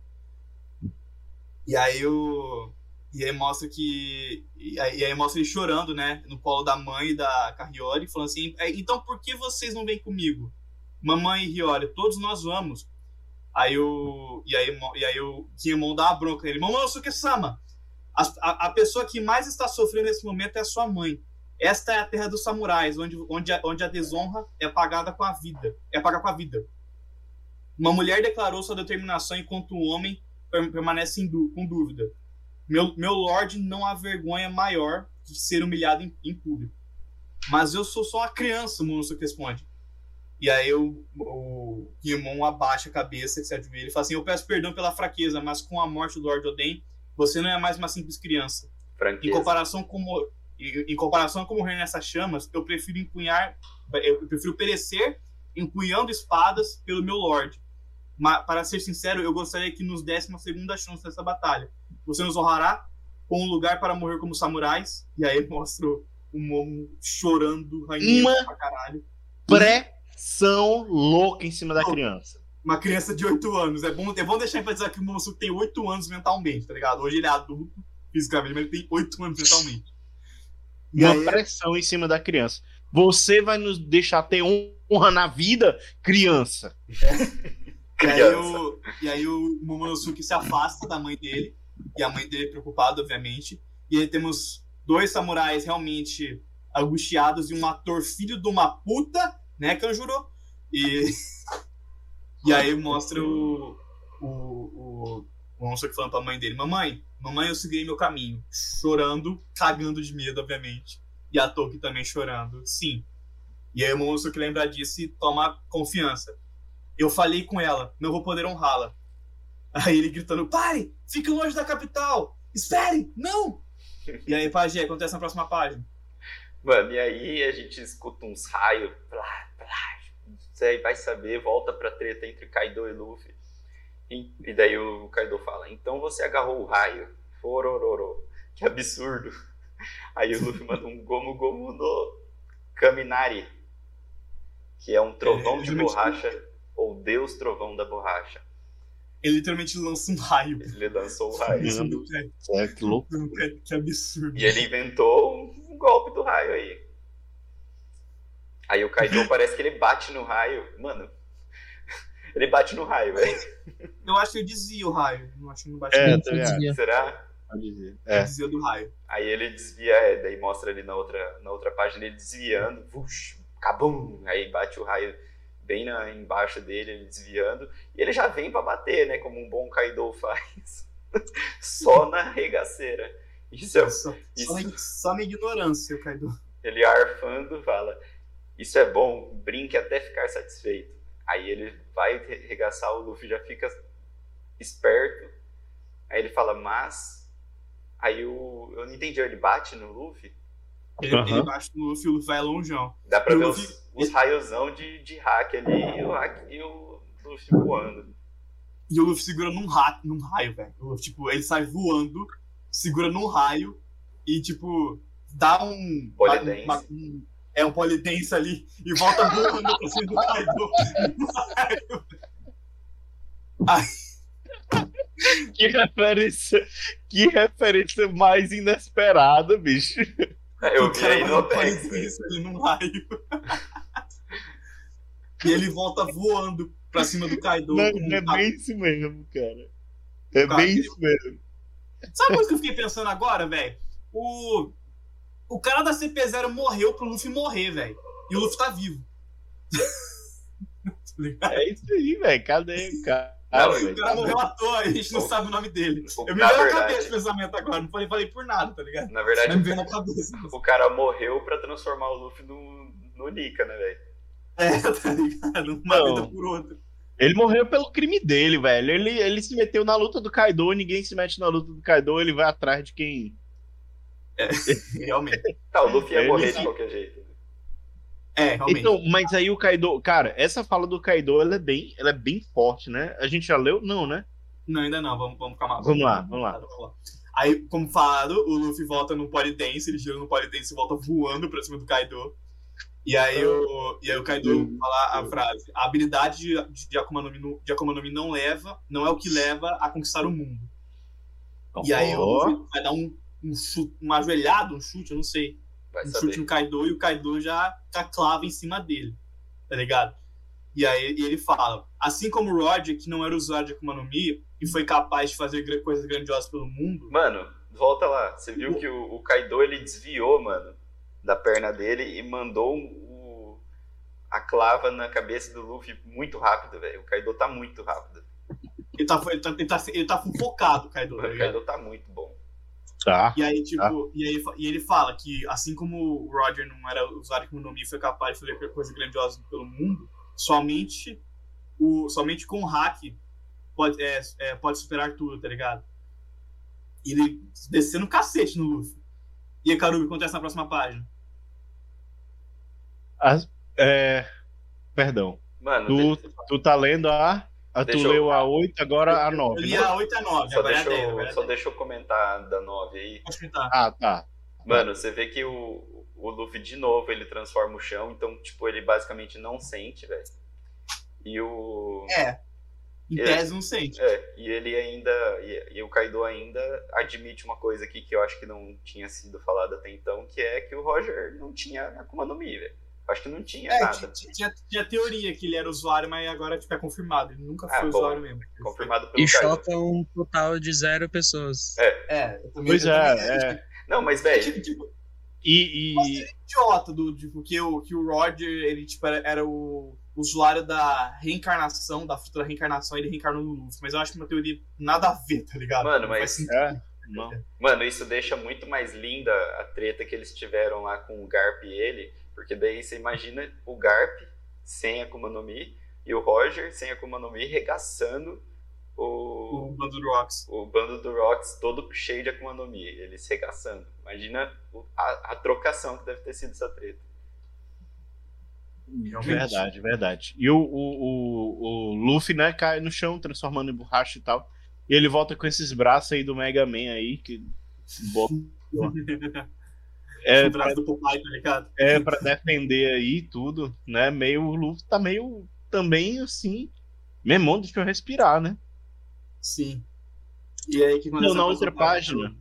E aí o. E aí mostra que. E aí, mostra ele chorando, né? No colo da mãe da Carriori, falando assim: "É, então por que vocês não vêm comigo? Mamãe e Hiyori, todos nós vamos. Aí o. E aí, e aí o Kinemon dá uma bronca nele. Momonosuke-sama! A, a, a pessoa que mais está sofrendo nesse momento é a sua mãe. Esta é a terra dos samurais, onde, onde, a, onde a desonra é pagada com a vida. É paga com a vida. Uma mulher declarou sua determinação enquanto um homem per- permanece em com dúvida. Meu, meu lord não há vergonha maior que ser humilhado em, em público. Mas eu sou só uma criança, o Momonosuke responde. E aí o, o Kinemon abaixa a cabeça, se ajoelha e fala assim: Eu peço perdão pela fraqueza, mas com a morte do Lord Oden, você não é mais uma simples criança. Em Franqueza. comparação com em, comparação com morrer nessas chamas, eu prefiro empunhar, eu prefiro perecer empunhando espadas pelo meu lord. Mas, para ser sincero, eu gostaria que nos desse uma segunda chance nessa batalha. Você nos honrará com um lugar para morrer como samurais. E aí mostra o Momo chorando, ranhando Uma- pra caralho. Pressão louca em cima da criança. Uma criança de 8 anos. É bom, é bom deixar enfatizar que o Momosuke tem 8 anos mentalmente, tá ligado? Hoje ele é adulto fisicamente, mas ele tem 8 anos mentalmente. E Uma aí- pressão em cima da criança. Você vai nos deixar ter honra na vida, criança. E aí, o, e aí o Momonosuke se afasta da mãe dele. E a mãe dele é preocupada, obviamente. E aí temos dois samurais realmente angustiados e um ator filho de uma puta, né, Kanjuro? E, e aí mostra o, o, o, o Momonosuke falando pra mãe dele, mamãe, mamãe, eu segui meu caminho. Chorando, cagando de medo, obviamente. E a Toki também chorando. Sim. E aí o Momonosuke lembra disso e toma confiança. Eu falei com ela, não vou poder honrá-la. Aí ele gritando, pare! Fique longe da capital! Espere! Não! E aí, Pajé, acontece na próxima página. Mano, e aí a gente escuta uns raios. Plá, você vai saber, volta pra treta entre Kaido e Luffy. E, e daí o Kaido fala: Então você agarrou o raio. Forororo. Que absurdo. Aí o Luffy manda um Gomu Gomu no Kaminari. Que é um trovão É, de borracha. Ou Deus Trovão da Borracha. Ele literalmente lança um raio. Ele lançou o raio. É- É, que louco. Que, que absurdo. E ele inventou um golpe do raio aí. Aí o Kaido parece que ele bate no raio. Mano, ele bate no raio, velho. Eu acho que eu desvio o raio. Não acho que não bate É, no-? Desvia. Será? É. desvio do raio. Aí ele desvia, é, daí mostra ali na outra, na outra página ele desviando, vush, cabum, aí bate o raio bem na, embaixo dele, ele desviando, e ele já vem pra bater, né, como um bom Kaido faz. Só na regaceira. Isso é, Só, isso. só na ignorância, o Kaido. ele arfando fala, isso é bom, brinque até ficar satisfeito. Aí ele vai re- regaçar, o Luffy já fica esperto, aí ele fala, mas... Aí o, eu não entendi, ele bate no Luffy? Ele, Aham. ele bate no Luffy, o Luffy vai longeão. Dá pra E ver Luffy- os, os raiozão de, de hack ali e o, hack, e o Luffy voando. E o Luffy segura num, ra num raio, velho. O Luffy, Tipo, ele sai voando, segura num raio e, tipo, dá um. Polidense. uma- um- é um polidense ali e volta voando pra cima do Kaido. Que referência, que referência mais inesperada, bicho. Eu O vi aí no polidense ali num raio. e ele volta voando pra cima do Kaido. Não, um é bem isso mesmo, cara. É bem isso mesmo. Sabe coisa que eu fiquei pensando agora, velho? O. O cara da CP0 morreu pro Luffy morrer, velho. E o Luffy tá vivo. Tá? É isso aí, velho. Cadê o cara? Não, velho? O cara morreu à toa, a gente não sabe o nome dele. O- Eu me veio na verdade- cabeça esse pensamento agora, não falei, falei por nada, tá ligado? Na verdade, me veio na cabeça. o cara morreu pra transformar o Luffy no, no Nika, né, velho? É, tá ligado? Uma Não. vida por outra. Ele morreu pelo crime dele, velho. Ele, ele se meteu na luta do Kaido, ninguém se mete na luta do Kaido, ele vai atrás de quem. Realmente. Tá, o Luffy ia morrer de qualquer jeito. É, realmente. Então, mas aí o Kaido. Cara, essa fala do Kaido ela é bem, ela é bem forte, né? A gente já leu? Não, né? Não, ainda não, vamos, vamos calmar. Vamos lá, vamos lá. Vamos lá. Aí, como falado, o Luffy volta no Polidense, ele gira no Polidense e volta voando pra cima do Kaido. E aí o, e aí o Kaido fala a frase: A habilidade de, de, Akuma no Mi, não- de Akuma no Mi não leva, não é o que leva a conquistar o mundo. E aí o Ó, Luffy vai dar um, um chute, uma ajoelhada, um chute, eu não sei. Vai um saber. chute no Kaido e o Kaido já tá clava em cima dele. Tá ligado? E aí e ele fala: assim como o Roger, que não era usuário de Akuma no Mi e foi capaz de fazer coisas grandiosas pelo mundo, Mano, volta lá. Você viu que o, o Kaido ele desviou, mano, da perna dele e mandou o, a clava na cabeça do Luffy muito rápido, velho. O Kaido tá muito rápido. ele tá, ele tá, ele tá, ele tá focado, Kaido, tá O ligado? Kaido tá muito bom. Tá. E aí, tipo, e, aí, e ele fala que assim como o Roger não era usuário de Akuma no Mi e foi capaz de fazer coisas grandiosas pelo mundo, somente, o, somente com o hack pode, é, é, pode superar tudo, tá ligado? E ele descendo o cacete no Luffy. E aí, Karubi, acontece na próxima página. As- é, Perdão. Mano, Tu, tu tá lendo a. a tu eu- leu a 8, agora a Eu 9. li né? a 8 e a 9, só, agora é a deixa 10. eu, Agora é só 10. deixa eu comentar da 9 aí. Pode comentar. Ah, tá. Mano, você vê que o, o Luffy de novo ele transforma o chão, então, tipo, ele basicamente não sente, velho. E o. É. Em É. tese não sente. É, e ele ainda. E, e o Kaido ainda admite uma coisa aqui que eu acho que não tinha sido falado até então, que é que o Roger não tinha Akuma no Mi, velho. Acho que não tinha É, nada. tinha, tinha, tinha teoria que ele era usuário, mas agora tipo, é confirmado. Ele nunca Ah, foi bom. usuário mesmo. Confirmado pelo E choca um total de zero pessoas. É, eu também. Pois eu é, também- é. Não, mas, É, velho, tipo, tipo, E. e- idiota do tipo, que, o, que o Roger, ele tipo, era, era o usuário da reencarnação, da fruta da reencarnação, ele reencarnou no Luffy. Mas eu acho que uma teoria nada a ver, tá ligado? Mano, mas- é, não. mano, isso deixa muito mais linda a treta que eles tiveram lá com o Garp e ele. Porque daí você imagina o Garp sem Akuma no Mi e o Roger sem Akuma no Mi regaçando o, O bando do Rocks. o bando do Rocks todo cheio de Akuma no Mi, eles regaçando. Imagina o- a, a trocação que deve ter sido essa treta. Realmente. Verdade, verdade. E o, o, o, o Luffy, né, cai no chão, transformando em borracha e tal. E ele volta com esses braços aí do Mega Man aí, que. É, do Popeye, tá ligado? é pra defender aí tudo, né? Meio. O Luffy tá meio. Também assim. Memão, deixa eu respirar, né? Sim. E aí que Não, na outra página,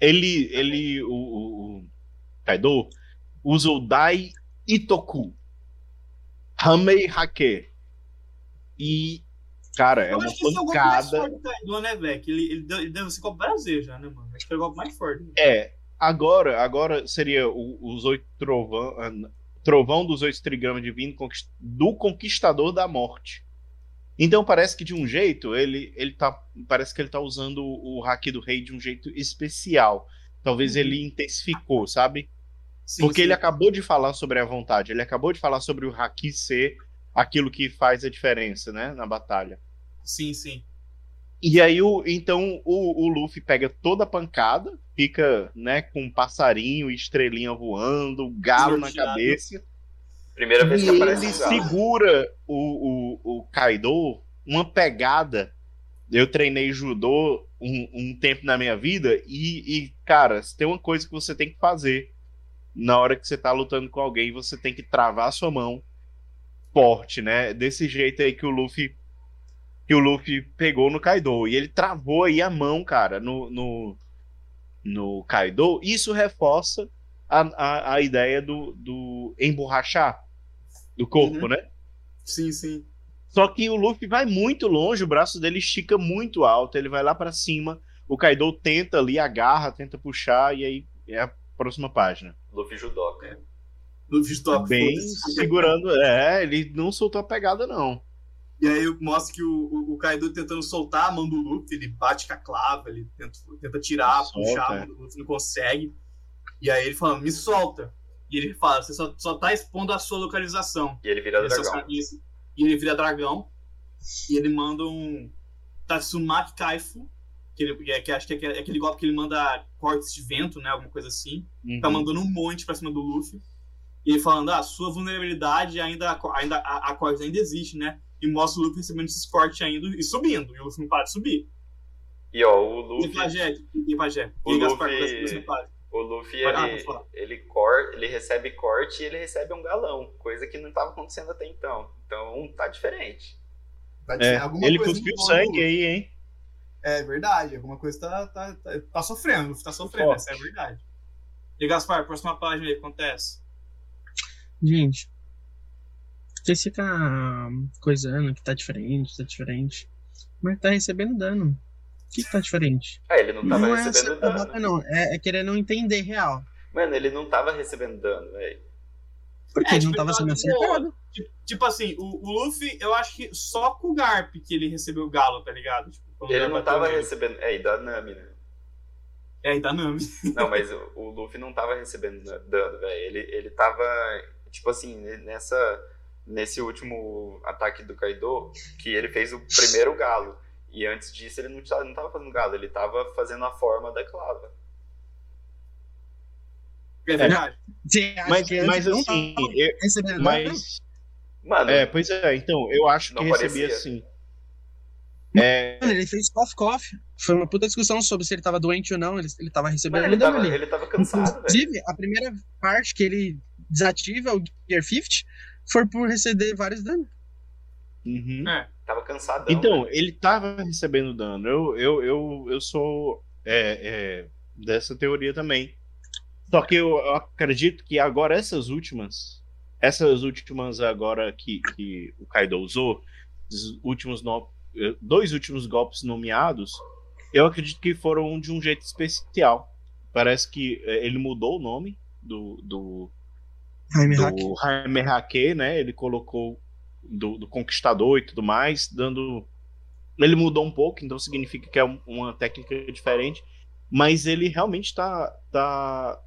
ele, ele, o, o, o Kaido usa o Dai Itoku, Hamei Hake. E, cara, é Eu uma acho que esse é o golpe mais pancada. forte do Kaido, né, velho? Ele, ele, deu, ele deu esse golpe vezes já, né, mano? Acho que é o golpe mais forte. É, agora, agora seria o- os oito trovão, ah, trovão dos oito trigramas conquist- do conquistador da morte. Então parece que de um jeito ele, ele tá, parece que ele tá usando o haki do rei de um jeito especial. Talvez Uhum. ele intensificou, sabe? Sim, Porque sim. ele acabou de falar sobre a vontade, ele acabou de falar sobre o haki ser aquilo que faz a diferença, né, na batalha. Sim, sim. E aí, o, então, o, o Luffy pega toda a pancada, fica, né, com um passarinho, estrelinha voando, galo na cabeça. Primeira vez E que aparece ele segura o, o, o Kaido, uma pegada. Eu treinei judô um, um tempo na minha vida e, e, cara, se tem uma coisa que você tem que fazer na hora que você tá lutando com alguém, você tem que travar a sua mão forte, né? Desse jeito aí que o Luffy que o Luffy pegou no Kaido. E ele travou aí a mão, cara, no, no, no Kaido. Isso reforça a, a, a ideia do, do emborrachar do corpo, Uhum. né? Sim, sim. Só que o Luffy vai muito longe, o braço dele estica muito alto, ele vai lá pra cima. O Kaido tenta ali, agarra, tenta puxar, e aí é a próxima página. Luffy judoca. No Vistock. Bem segurando. É, ele não soltou a pegada, não. E aí mostra que o, o, o Kaido tentando soltar a mão do Luffy, ele bate com a clava, ele tenta, tenta tirar, Solta, puxar a é. mão do Luffy, não consegue. E aí ele fala, me solta. E ele fala, você só, só tá expondo a sua localização. E ele vira é o dragão. E ele vira dragão. E ele manda um Tatsumaki Kaifu. Que, ele, que, é- que acho que é aquele- aquele golpe que ele manda cortes de vento, né? Alguma coisa assim. Uhum. Tá mandando um monte pra cima do Luffy. E ele falando, ah, sua vulnerabilidade ainda, ainda a, a corte ainda existe, né? E mostra o Luffy recebendo esses cortes ainda e subindo. E o Luffy não para de subir. E ó, o E Luffy, Pajé, e Pajé. O E Luffy- o Luffy ele, falar. ele, cor, ele recebe corte e ele recebe um galão, coisa que não estava acontecendo até então. Então tá diferente. Tá É, ele coisa cuspiu no sangue aí, hein? É verdade, alguma coisa tá, tá, tá, tá sofrendo, o Luffy tá sofrendo, essa é a verdade. E Gaspar, próxima página aí, o que acontece? Gente, vocês ficam coisando que tá diferente, tá diferente. Mas tá recebendo dano. O que, que tá diferente? Ah, ele não tava não é recebendo essa dano. não. É, é querendo entender real. Mano, ele não tava recebendo dano, velho. Porque É, ele não tipo, tava ele sendo boa. acertado. Tipo, tipo assim, o, o Luffy, eu acho que só com o Garp que ele recebeu o galo, tá ligado? Tipo, Ele não tava nele. recebendo. É, e da Nami, né? É, e da Nami. Não, mas o, o Luffy não tava recebendo dano, velho. Ele, ele tava, tipo assim, nessa, nesse último ataque do Kaido, que ele fez o primeiro galo. E antes disso ele não tava, não tava fazendo galo, ele tava fazendo a forma da clava. É verdade. Mas, mas assim, eu- mas. Mano, É, pois é, então, eu acho que Não recebia parecia. assim. É, Mano, ele fez cough cough. Foi uma puta discussão sobre se ele tava doente ou não. Ele, ele tava recebendo mano, ele, tava, ali. ele tava cansado, velho. Inclusive, a primeira parte que ele desativa o Gear 50 foi por receber vários danos. uhum. É. Tava cansadão. Então, velho. ele tava recebendo dano. Eu, eu, eu, eu sou é, é, dessa teoria também. Só que eu, eu acredito que agora essas últimas, essas últimas agora que, que o Kaido usou, os últimos no- eh, dois últimos golpes nomeados, eu acredito que foram de um jeito especial. Parece que eh, ele mudou o nome do, do, Jaime do Jaime Hake, né? Ele colocou do, do Conquistador e tudo mais, dando. Ele mudou um pouco, então significa que é um- uma técnica diferente. Mas ele realmente tá. tá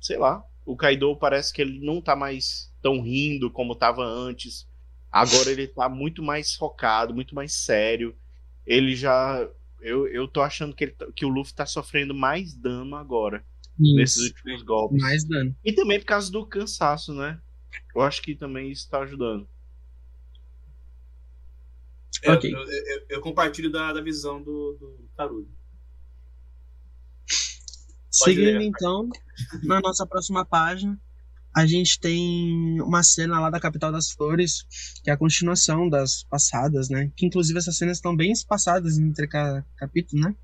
sei lá. o Kaido parece que ele não tá mais tão rindo como tava antes. Agora ele tá muito mais focado, muito mais sério. Ele já. Eu, eu tô achando que, ele, tá- que o Luffy tá sofrendo mais dano agora, nesses Isso. últimos golpes. Mais dano. E também por causa do cansaço, né? Eu acho que também isso tá ajudando. Eu, Ok. eu, eu- eu compartilho da, da visão do, do Tarudo. Seguindo ler. então, na nossa próxima página, a gente tem uma cena lá da capital das flores, que é a continuação das passadas, né? Que inclusive essas cenas estão bem espaçadas entre ca capítulo, né?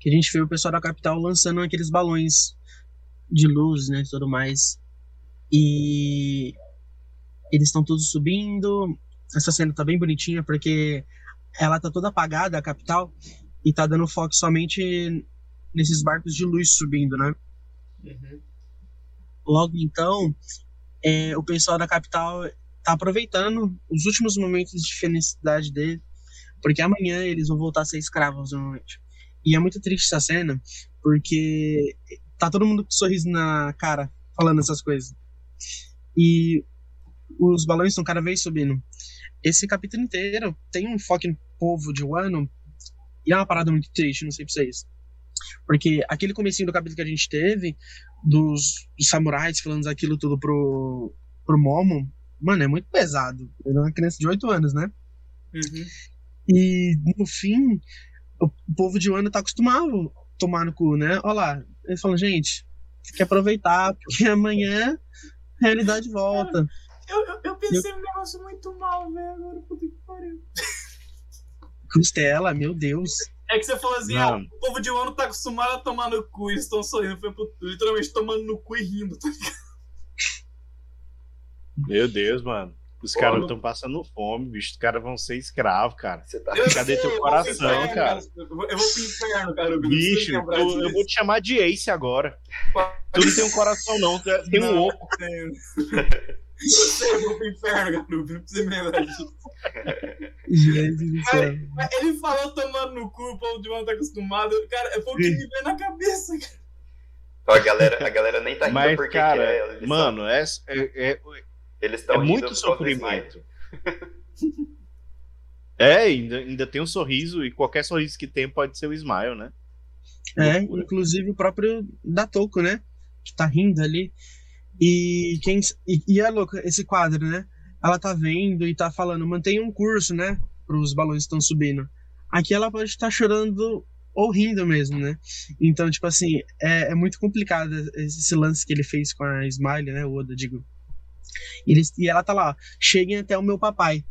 Que a gente vê o pessoal da capital lançando aqueles balões de luz, né? E tudo mais. E eles estão todos subindo. Essa cena tá bem bonitinha porque ela tá toda apagada, a capital, e tá dando foco somente nesses barcos de luz subindo, né? Uhum. Logo então, é, o pessoal da capital tá aproveitando os últimos momentos de felicidade dele, porque amanhã eles vão voltar a ser escravos normalmente. E é muito triste essa cena, porque tá todo mundo com um sorriso na cara falando essas coisas. E os balões estão cada vez subindo. Esse capítulo inteiro tem um foco no povo de Wano, e é uma parada muito triste, não sei pra vocês. Porque aquele comecinho do capítulo que a gente teve, dos, dos samurais falando aquilo tudo pro, pro Momo, mano, é muito pesado. Ele é uma criança de 8 anos, né? Uhum. E no fim, o povo de Wano tá acostumado a tomar no cu, né? Olha lá, eles falam, gente, tem que aproveitar, porque amanhã a realidade volta. Eu, eu, eu pensei num negócio muito mal, velho. Agora, puta que pariu. Costela, meu Deus. É que você falou assim, ah, Não. o povo de Wano tá acostumado a tomar no cu eles estão sorrindo. Foi pro- literalmente tomando no cu e rindo, tá ligado? Meu Deus, mano. Os Pô, caras estão passando fome, bicho. Os caras vão ser escravos, cara. Você tá. Cadê sei, teu coração, inferno, cara? Eu vou, pro inferno, cara. Eu Bicho, lembrar eu, eu vou te chamar de Ace agora. Tu não tem um coração, não. Tu é- tem um Não, oco. tenho. Eu sei, eu vou pro inferno, garoto. Não precisa me lembrar disso. Gente do céu. Mas ele falou tomando no cu, o povo de Wano tá acostumado. Cara, foi o que me veio na cabeça, cara. A, galera, a galera nem tá rindo Mas, porque cara, que é. Mano, é, é, é, eles é tão rindo muito sofrimento. Smile. É, ainda, ainda tem um sorriso, e qualquer sorriso que tem pode ser o Smile, né? É, Loucura. inclusive o próprio Datoko, né? Que tá rindo ali. E quem e, e é louco esse quadro, né? Ela tá vendo e tá falando, mantenha um curso, né? Pros balões que estão subindo. Aqui ela pode estar chorando ou rindo mesmo, né? Então, tipo assim, é, é muito complicado esse lance que ele fez com a Smiley, né? O Oda, digo. E, eles, e ela tá lá, cheguem até o meu papai.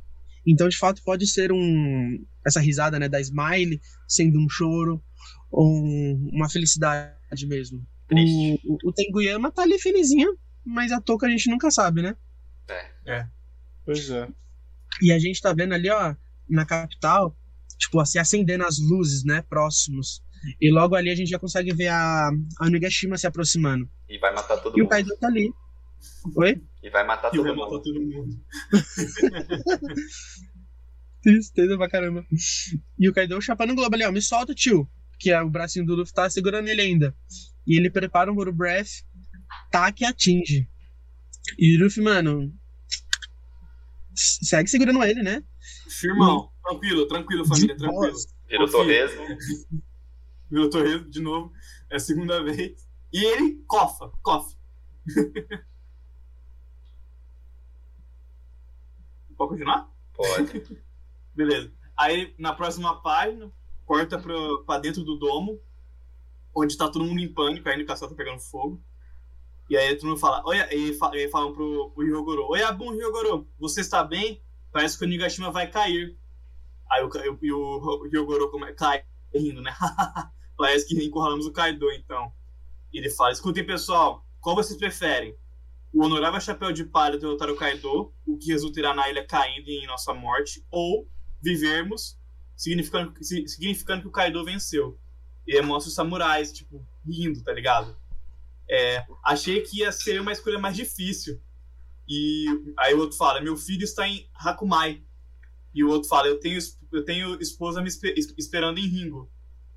Então, de fato, pode ser um essa risada, né, da Smiley sendo um choro ou um- uma felicidade mesmo. Triste. O, o, o Tenguyama tá ali felizinho, mas a Toca a gente nunca sabe, né? Pois é. E a gente tá vendo ali, ó, na capital, tipo, assim, acendendo as luzes, né, próximos. E logo ali a gente já consegue ver a, a Onigashima se aproximando. E vai matar todo E o mundo. Kaido tá ali. Oi? E vai matar E todo vai matar mundo. todo mundo. Tristeza pra caramba. E o Kaido chapando o globo ali, ó, me solta, tio. Que é o bracinho do Luffy tá segurando ele ainda. E ele prepara um Boro Breath, taca e atinge. E o Luffy, mano, segue segurando ele, né? Firmão. Tranquilo, tranquilo, família, De tranquilo. Virou torresmo. Virou Torresmo de novo. É a segunda vez. E ele cofa, cofa. Pode continuar? Pode. Beleza. Aí na próxima página, corta pro, pra dentro do domo, onde tá todo mundo em pânico, a Inikação tá pegando fogo. E aí todo mundo fala, olha, e, fa, e falam pro, Ryogoro, oi Abum Ryogoro, você está bem? Parece que o Nigashima vai cair. Aí o, e o, o Ryogoro come- cai rindo, né? Parece que encurralamos o Kaido, então. E ele fala, escutem pessoal, qual vocês preferem? O honorável chapéu de palha derrotar o Kaido, o que resultará na ilha caindo em nossa morte, ou vivermos, significando, si- significando que o Kaido venceu. E mostra os samurais, tipo, rindo, tá ligado? É, achei que ia ser uma escolha mais difícil. E aí o outro fala, meu filho está em Hakumai. E o outro fala, eu tenho, eu tenho esposa me espe- es- esperando em Ringo.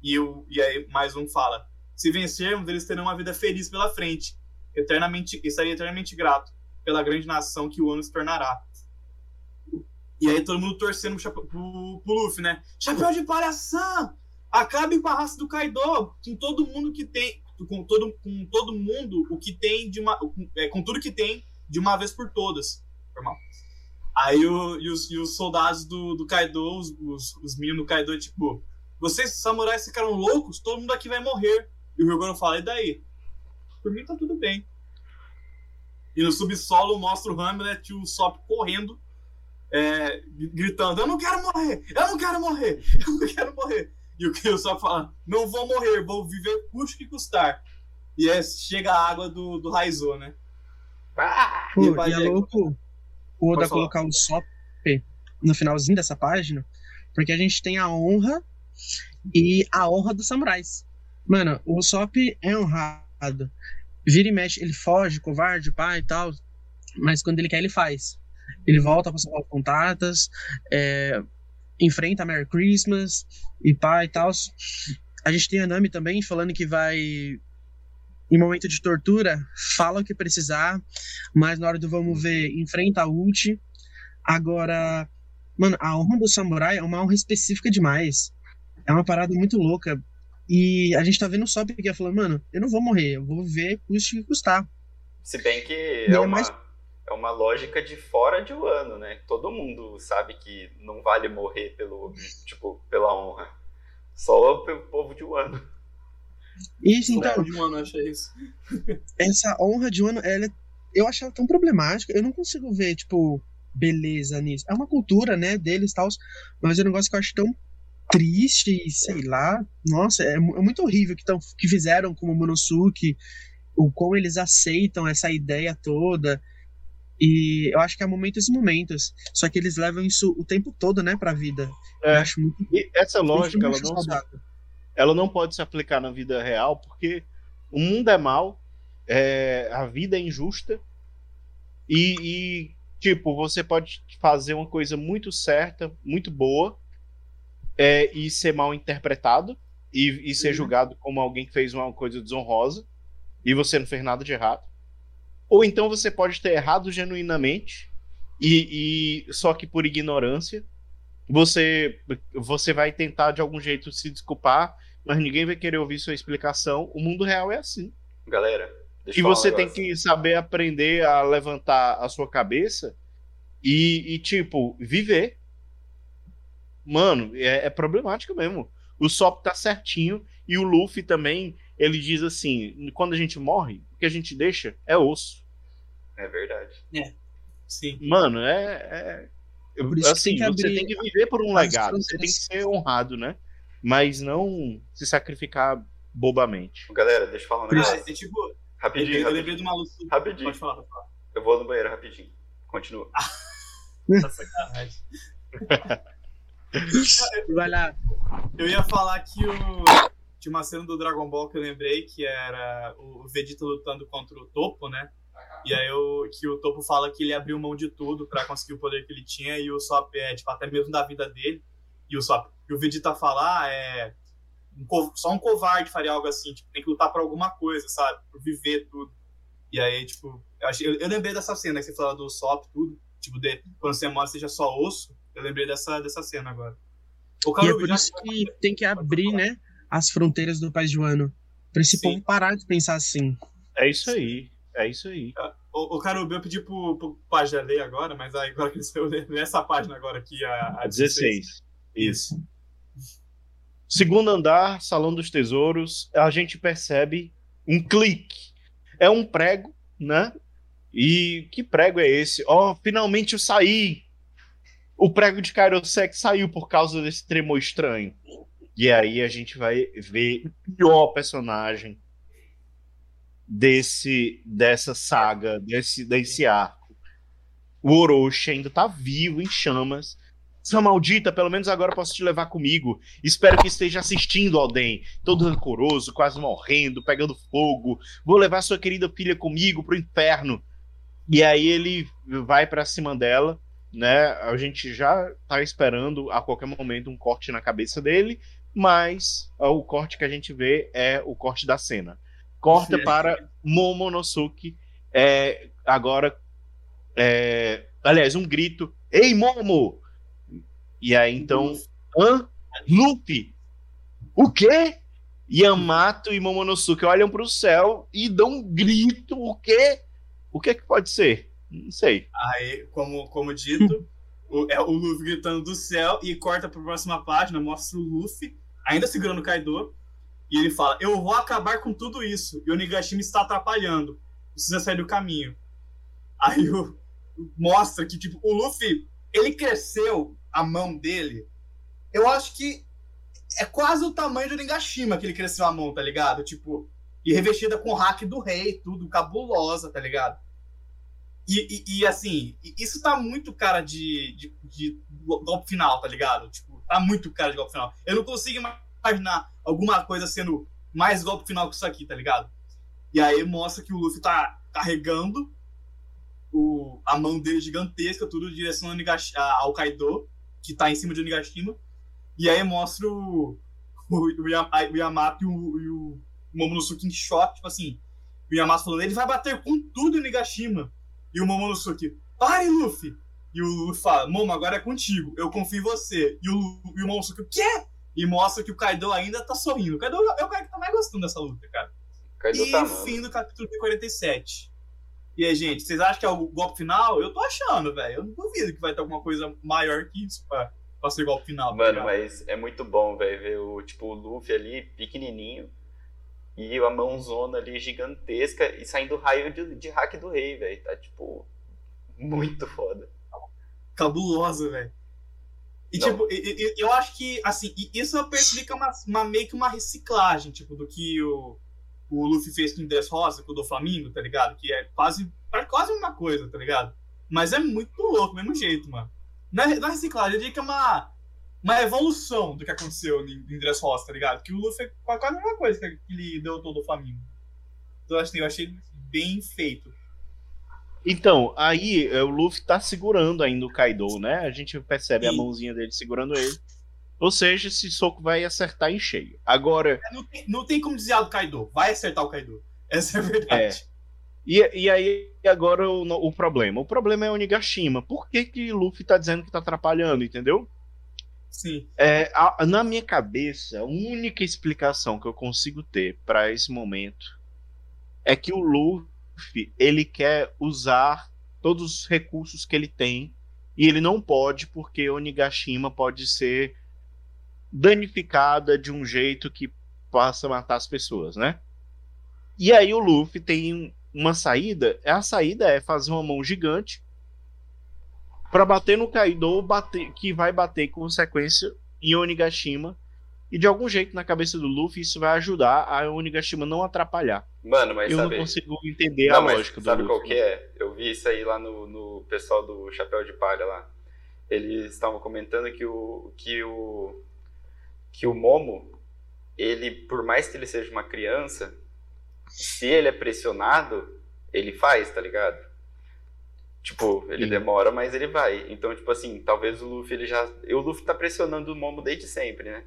E, eu, e aí mais um fala, se vencermos, eles terão uma vida feliz pela frente. Eternamente, estaria eternamente grato pela grande nação que o ano se tornará. E aí todo mundo torcendo pro, pro, pro Luffy, né? Chapéu de palhação! Acabe com a raça do Kaido! Com todo mundo que tem. Com todo, com todo mundo o que tem de uma. Com, é, com tudo que tem de uma vez por todas. Normal. Aí o, e, os, e os soldados do, do Kaido, os, os, os meninos do Kaido, tipo, vocês samurais ficaram loucos, todo mundo aqui vai morrer. E o Ryugoro fala, e daí? Por mim tá tudo bem. E no subsolo mostra o Hamlet e o Sop correndo, é, gritando, eu não quero morrer, eu não quero morrer, eu não quero morrer. E o que o Sop fala, não vou morrer, vou viver custe que custar. E aí chega a água do, do Raizou, né? Ah! Pô, e é louco o Oda colocar o Sop no finalzinho dessa página, porque a gente tem a honra e a honra dos samurais. Mano, o Sop é honrado. Vira e mexe, ele foge, covarde, pai e tal, mas quando ele quer, ele faz. Ele volta para salvar contatas, é, enfrenta a Merry Christmas e pai e tal. A gente tem a Nami também falando que vai, em momento de tortura, fala o que precisar, mas na hora do vamos ver, enfrenta a ult. Agora, mano, a honra do samurai é uma honra específica demais. É uma parada muito louca. E a gente tá vendo o Sop aqui falando, mano, eu não vou morrer, eu vou ver custe o que custar. Se bem que é é uma, mais- é uma lógica de fora de Wano, né? Todo mundo sabe que não vale morrer pelo, tipo, pela honra. Só o povo de Wano. Isso, então, de mano, achei isso. essa honra de Wano, ela, é- eu acho ela tão problemática, eu não consigo ver, tipo, beleza nisso. É uma cultura, né, deles e tal, mas é um negócio que eu acho tão triste e sei lá. Nossa, é, é muito horrível que, tão, que fizeram com o Monosuke, o como eles aceitam essa ideia toda. E eu acho que há momentos e momentos. Só que eles levam isso o tempo todo, né, pra vida. Eu É. acho muito. E essa lógica, ela não, se, ela não pode se aplicar na vida real, porque o mundo é mau, é, a vida é injusta, e, e, tipo, você pode fazer uma coisa muito certa, muito boa, é, e ser mal interpretado, e, e ser Uhum. julgado como alguém que fez uma coisa desonrosa, e você não fez nada de errado. Ou então você pode ter errado genuinamente, e, e só que por ignorância, você você vai tentar de algum jeito se desculpar, mas ninguém vai querer ouvir sua explicação. O mundo real é assim. Galera, deixa E um você tem que saber aprender a levantar a sua cabeça e, e, tipo, viver. Mano, é, é problemático mesmo. O Sop tá certinho e o Luffy também, ele diz assim, quando a gente morre, o que a gente deixa é osso. É verdade. Sim. Mano, é. é Por isso que assim, tem que você abrir tem que viver por um legado. Você tem que ser honrado, né? Mas não se sacrificar bobamente. Galera, deixa eu falar um negócio. Ah, é tipo, Rapidinho, eu lembrei do maluco. Rapidinho. Pode falar, pode falar. Eu vou no banheiro rapidinho. Continua. Tá sacanagem. Vai lá. Eu ia falar que o. Tinha uma cena do Dragon Ball que eu lembrei, que era o Vegeta lutando contra o Topo, né? E aí eu, que o Topo fala que ele abriu mão de tudo pra conseguir o poder que ele tinha, e o Sop é, tipo, até mesmo da vida dele. E o Sop. E o Vegeta fala, ah, é. um só um covarde faria algo assim, tipo, tem que lutar por alguma coisa, sabe? Por viver tudo. E aí, tipo, eu, achei, eu, lembrei dessa cena que você falou do Sop, tudo. Tipo, de, quando você morre, seja só osso. Eu lembrei dessa, dessa cena agora. O E é por já- isso que tem que abrir, né, as fronteiras do Wano. Pra esse Sim. povo parar de pensar assim. É isso aí. É isso aí. O, o Carubi, eu pedi pro, pro Pajé ler agora, mas aí agora que ele saiu, lê lê essa página agora aqui, a, a 16. Isso. Segundo andar, Salão dos Tesouros, a gente percebe um clique. É um prego, né? E que prego é esse? Ó, finalmente eu saí! O prego de Kairosek saiu por causa desse tremor estranho. E aí a gente vai ver o pior personagem desse dessa saga, desse, desse arco. O Orochi ainda tá vivo em chamas. Sua maldita, pelo menos agora posso te levar comigo. Espero que esteja assistindo, Alden. Todo rancoroso, quase morrendo, pegando fogo. Vou levar sua querida filha comigo pro inferno. E aí ele vai pra cima dela, né? A gente já tá esperando a qualquer momento um corte na cabeça dele, mas o corte que a gente vê é o corte da cena. Corta Sim. para Momonosuke. É, agora. é, aliás, um grito. Ei, Momo! E aí então. Hã? Luffy! O quê? Yamato e Momonosuke olham pro céu e dão um grito. O quê? O que que pode ser? Não sei. Aí, como, como dito, o, é o Luffy gritando do céu e corta pra próxima página, mostra o Luffy, ainda segurando o Kaido, e ele fala: Eu vou acabar com tudo isso, e o Nigashima está atrapalhando. Precisa sair do caminho. Aí o, mostra que, tipo, o Luffy, ele cresceu a mão dele. Eu acho que é quase o tamanho do Nigashima que ele cresceu a mão, tá ligado? Tipo, e revestida com o hack do rei, tudo cabulosa, tá ligado? E, e, e, assim, isso tá muito cara de, de, de golpe final, tá ligado? Tipo, tá muito cara de golpe final. Eu não consigo imaginar alguma coisa sendo mais golpe final que isso aqui, tá ligado? E aí mostra que o Luffy tá carregando o, a mão dele gigantesca, tudo em direção ao, Kaido, que tá em cima de Onigashima. E aí mostra o, o, o Yamato e o, e o Momonosuke em choque, tipo assim, o Yamato falando, ele vai bater com tudo em Nigashima. E o Momonosuke, pare, Luffy! E o Luffy fala, Momo, agora é contigo, eu confio em você. E o, e o Momonosuke, o quê? E mostra que o Kaido ainda tá sorrindo. O Kaido é o cara que tá mais gostando dessa luta, cara. Kaido E tá, mano. fim do capítulo 47. E aí, gente, vocês acham que é o golpe final? Eu tô achando, velho. Eu não duvido que vai ter alguma coisa maior que isso pra, pra ser golpe final. tá Mano, ligado? mas é muito bom, velho, ver o, tipo, o Luffy ali, pequenininho, e a mãozona ali gigantesca, e saindo raio de, de hack do rei, velho. Tá, tipo, muito foda. cabulosa, velho. E, Não. tipo, e- e- eu acho que, assim, isso eu percebi que é uma, uma- meio que uma reciclagem, tipo, do que o, o Luffy fez com o Dressrosa, com o do Flamengo, tá ligado? Que é quase, é quase a mesma coisa, tá ligado? Mas é muito louco, mesmo jeito, mano. Na, na reciclagem, eu diria que é uma, uma evolução do que aconteceu em, em Dressrosa, tá ligado? Que o Luffy é quase a mesma coisa que ele deu todo o Flamengo. Então, eu achei, eu achei bem feito. Então, aí é, o Luffy tá segurando ainda o Kaido, né? A gente percebe a Sim. mãozinha dele segurando ele. Ou seja, esse soco vai acertar em cheio. Agora, Não tem, não tem como desviar do Kaido. Vai acertar o Kaido. Essa é a verdade. e, e aí agora o, o problema. O problema é o Nigashima. Por que que o Luffy tá dizendo que tá atrapalhando, entendeu? Sim. É, a- na minha cabeça, a única explicação que eu consigo ter para esse momento é que o Luffy ele quer usar todos os recursos que ele tem e ele não pode porque Onigashima pode ser danificada de um jeito que possa matar as pessoas, né? E aí o Luffy tem uma saída, a saída é fazer uma mão gigante para bater no Kaido, bater, que vai bater com sequência em Onigashima. E de algum jeito na cabeça do Luffy isso vai ajudar a Onigashima não atrapalhar. Mano, mas Eu sabe... não consigo entender Não, a lógica do sabe Luffy. qual que é? Eu vi isso aí lá no, no pessoal do Chapéu de Palha lá. Eles estavam comentando que o que o que o Momo, ele por mais que ele seja uma criança, se ele é pressionado, ele faz, tá ligado? Tipo, ele Sim. demora, mas ele vai. Então, tipo assim, talvez o Luffy ele já, o Luffy tá pressionando o Momo desde sempre, né?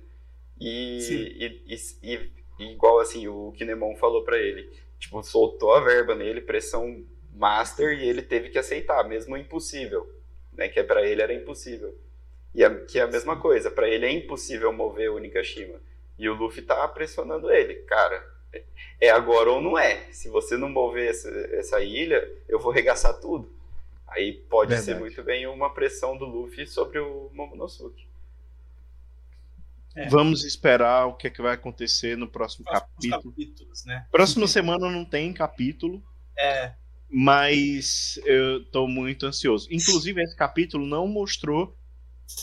E, Sim. e, e, e- igual assim, o Kinemon falou pra ele, tipo, soltou a verba nele, pressão master, e ele teve que aceitar, mesmo impossível, né? Que pra ele era impossível. E é, que é a mesma coisa, pra ele é impossível mover o Nikashima. E o Luffy tá pressionando ele, cara. É agora ou não é. Se você não mover essa, essa ilha, eu vou regaçar tudo. Aí pode ser Verdade. muito bem uma pressão do Luffy sobre o Momonosuke. É. Vamos esperar o que, é que vai acontecer no próximo capítulo. capítulos, né? Próxima semana não tem capítulo, É. mas eu tô muito ansioso. Inclusive, esse capítulo não mostrou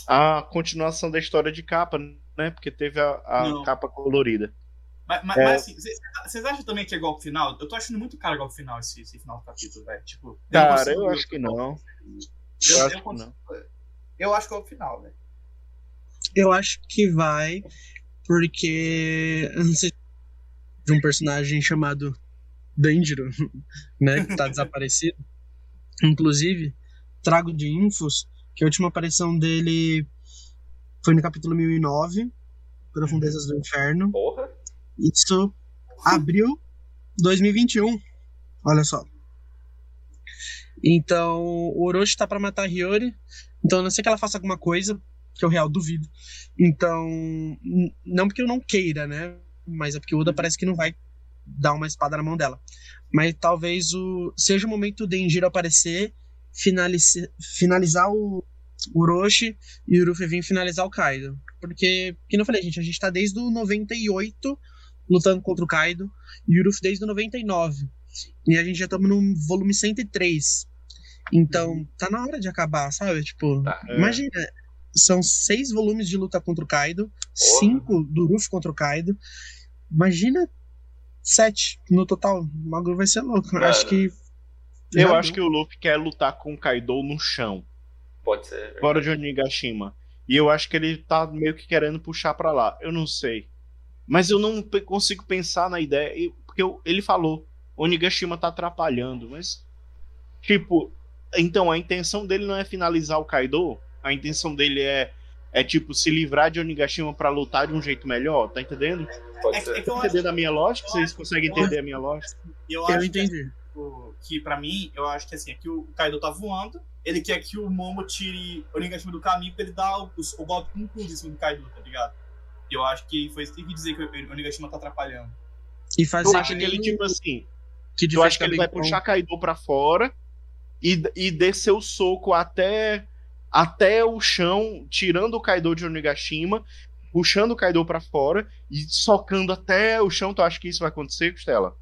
a continuação da história de capa, né? Porque teve a, a capa colorida. Mas, mas, É. mas, assim, vocês- acham também que é golpe final? Eu tô achando muito caro golpe final esse, esse final do capítulo, velho. Tipo, eu não Cara, consigo- eu acho que não. Eu, Eu eu acho que consigo- eu acho golpe final, velho. Eu acho que vai, porque eu não sei de um personagem chamado Danjiro, né, que tá desaparecido. Inclusive, trago de infos que a última aparição dele foi no capítulo 1009, Profundezas do Inferno. Porra! Isso abriu 2021. Olha só. Então, o Orochi tá pra matar a Hiyori. Então, a não sei que ela faça alguma coisa, que eu real duvido. Então, não porque eu não queira, né? Mas é porque o Oda parece que não vai dar uma espada na mão dela. Mas talvez o seja o momento do Denjiro aparecer, finalizar o Orochi e o Ruffy vir finalizar o Kaido. Porque, que não falei, gente, a gente tá desde o 98 lutando contra o Kaido e o Ruffy desde o 99. E a gente já estamos no volume 103. Então, tá na hora de acabar, sabe? Tipo, Tá. É. imagina, são seis volumes de luta contra o Kaido, cinco do Ruffy contra o Kaido. Imagina sete no total. O bagulho vai ser louco. Mano, acho que. Eu acho que o Luffy quer lutar com o Kaido no chão, Pode ser. fora de Onigashima. E eu acho que ele tá meio que querendo puxar pra lá. Eu não sei. Mas eu não consigo pensar na ideia. Porque eu- ele falou: Onigashima tá atrapalhando. Mas, tipo, então a intenção dele não é finalizar o Kaido. A intenção dele é, é tipo, se livrar de Onigashima pra lutar de um jeito melhor. Tá entendendo? Pode É, que- é ser. que eu Tá acho, entendendo a minha lógica? Vocês conseguem entender a minha lógica? eu Eu acho que, entendi. tipo, que pra mim, eu acho que assim, é que o Kaido tá voando, ele quer que o Momo tire Onigashima do caminho pra ele dar o, o golpe com tudo em cima do Kaido, tá ligado? E eu acho que foi isso que tem que dizer que o Onigashima tá atrapalhando. E fazer Tu acha que ele, tipo assim, Tu fez acha que com ele vai Big Mom. puxar Kaido pra fora e, e descer o soco até, até o chão, tirando o Kaido de Onigashima, puxando o Kaido pra fora e socando até o chão? Tu acha que isso vai acontecer, Costela?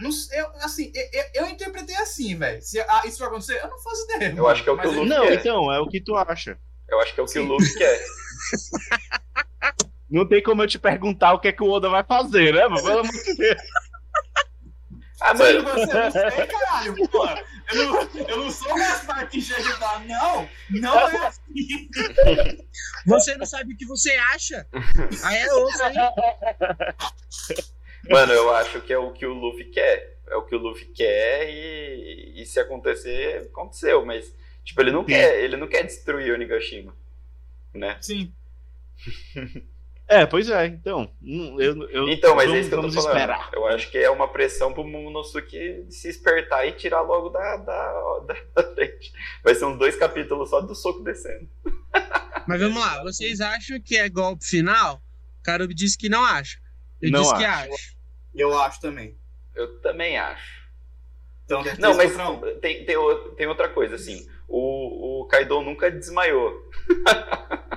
Não eu, assim, eu, eu- eu interpretei assim, velho. Se ah, isso vai acontecer, eu não faço ideia. Eu acho que é o que o Luffy Não, quer. então, é o que tu acha. Eu acho que é o que Sim. o Luffy quer. Não tem como eu te perguntar o que é que o Oda vai fazer, né? mano? Pelo amor de Deus. Ah, Mas você não sei, caralho, pô. Eu não, eu não sou o Gaspar que chega e fala, não, não é assim. Você não sabe o que você acha? Aí é outro aí. mano, eu acho que é o que o Luffy quer. É o que o Luffy quer e, e se acontecer, aconteceu. Mas, tipo, ele não Sim. quer, ele não quer destruir Onigashima. Né? Sim. É, pois é, então. Eu, eu, Então, mas é vamos, isso que eu tô falando. esperar. Eu acho que é uma pressão pro Momonosuke se espertar e tirar logo da, da, da, frente. Vai ser uns dois capítulos só do soco descendo. Mas vamos lá, vocês acham que é golpe final? O Karubi disse que não acha. Eu Não disse que acho. acha. Eu acho também. Eu também acho. Então, Não, mas um. tem, tem, tem outra coisa, assim. O, o Kaido nunca desmaiou.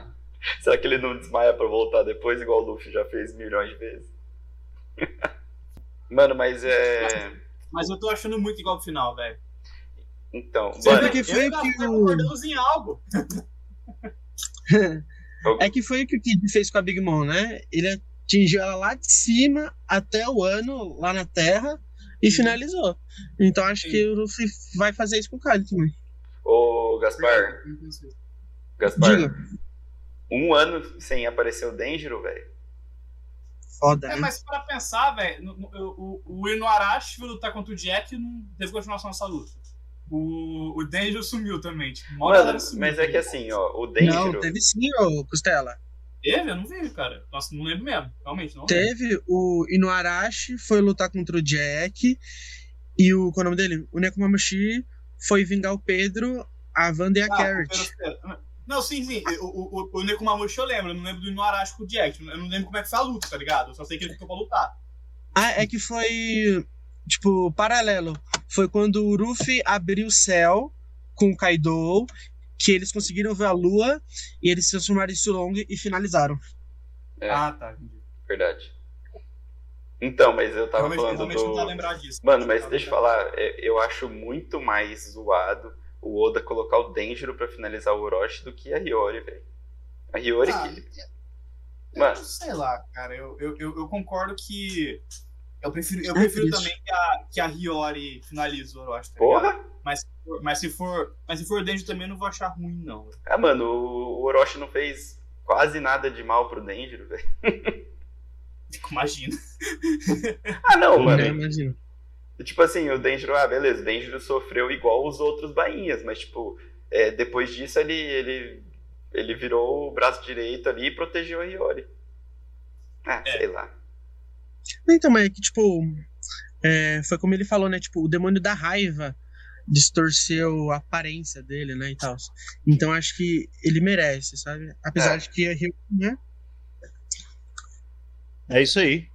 Será que ele não desmaia pra voltar depois, igual o Luffy já fez milhões de vezes? Mano, mas é. Mas eu tô achando muito igual pro final, velho. Então, Você mano, vê que foi o que o- em algo. É que foi o que o Kid fez com a Big Mom, né? Ele atingiu ela lá de cima até o ano, lá na Terra, e finalizou. Então acho Sim. que o Luffy vai fazer isso com o Kaido também. ô Gaspar, Gaspar, Diga. Um ano sem aparecer o Denjiro, velho. Foda, É, né? mas pra pensar, velho, o, o Inuarashi foi lutar contra o Jack e não teve continuação nessa luta. O, o Denjo sumiu também. Tipo, Mano, sumiu, mas é que tá assim, ó, o Não, Denjiro. teve sim, ô Costela. Teve? Eu não vi, cara. Nossa, não lembro mesmo. Realmente, não lembro. Teve o Inuarashi, foi lutar contra o Jack, e o. Qual é o nome dele? O Nekomamushi foi vingar o Pedro, a Wanda e a Ah, Carrot. pera. Não, sim, sim. O, o, o, o Nekomamushi eu lembro. Eu não lembro do Inuarashi com o Jack. Eu não lembro como é que foi a luta, tá ligado? Eu só sei que ele ficou pra lutar. Ah, é que foi. Tipo, paralelo. Foi quando o Ruffy abriu o céu com o Kaido, que eles conseguiram ver a lua, e eles se transformaram em Sulong e finalizaram. É. Ah, tá. Entendi. Verdade. Então, mas eu tava Realmente, falando realmente não tá do. lembrar disso. Mano, mas deixa eu falar, é, eu acho muito mais zoado o Oda colocar o Denjiro pra finalizar o Orochi do que a Hiyori, velho. A Hiyori Ah, que. eu Mano. sei lá, cara. Eu, eu, eu, eu concordo que. Eu prefiro, eu É prefiro isso. também que a, que a Hiyori finalize o Orochi, tá ligado? Porra! Mas, se for- mas se for. Mas se for Denjo também eu não vou achar ruim, não. velho. Ah, mano, o o Orochi não fez quase nada de mal pro Denjiro, velho. Imagina. Ah, não, mano. Né, imagina. Tipo assim, o Denjiro, ah, beleza, o Denjiro sofreu igual os outros bainhas, mas tipo, é, depois disso ele, ele, ele virou o braço direito ali e protegeu a Hiyori. Ah, É. sei lá. Então, mas é que, tipo. é, foi como ele falou, né? Tipo, o demônio da raiva distorceu a aparência dele, né? E tal. Então acho que ele merece, sabe? Apesar É. de que a Rio, né? É isso aí.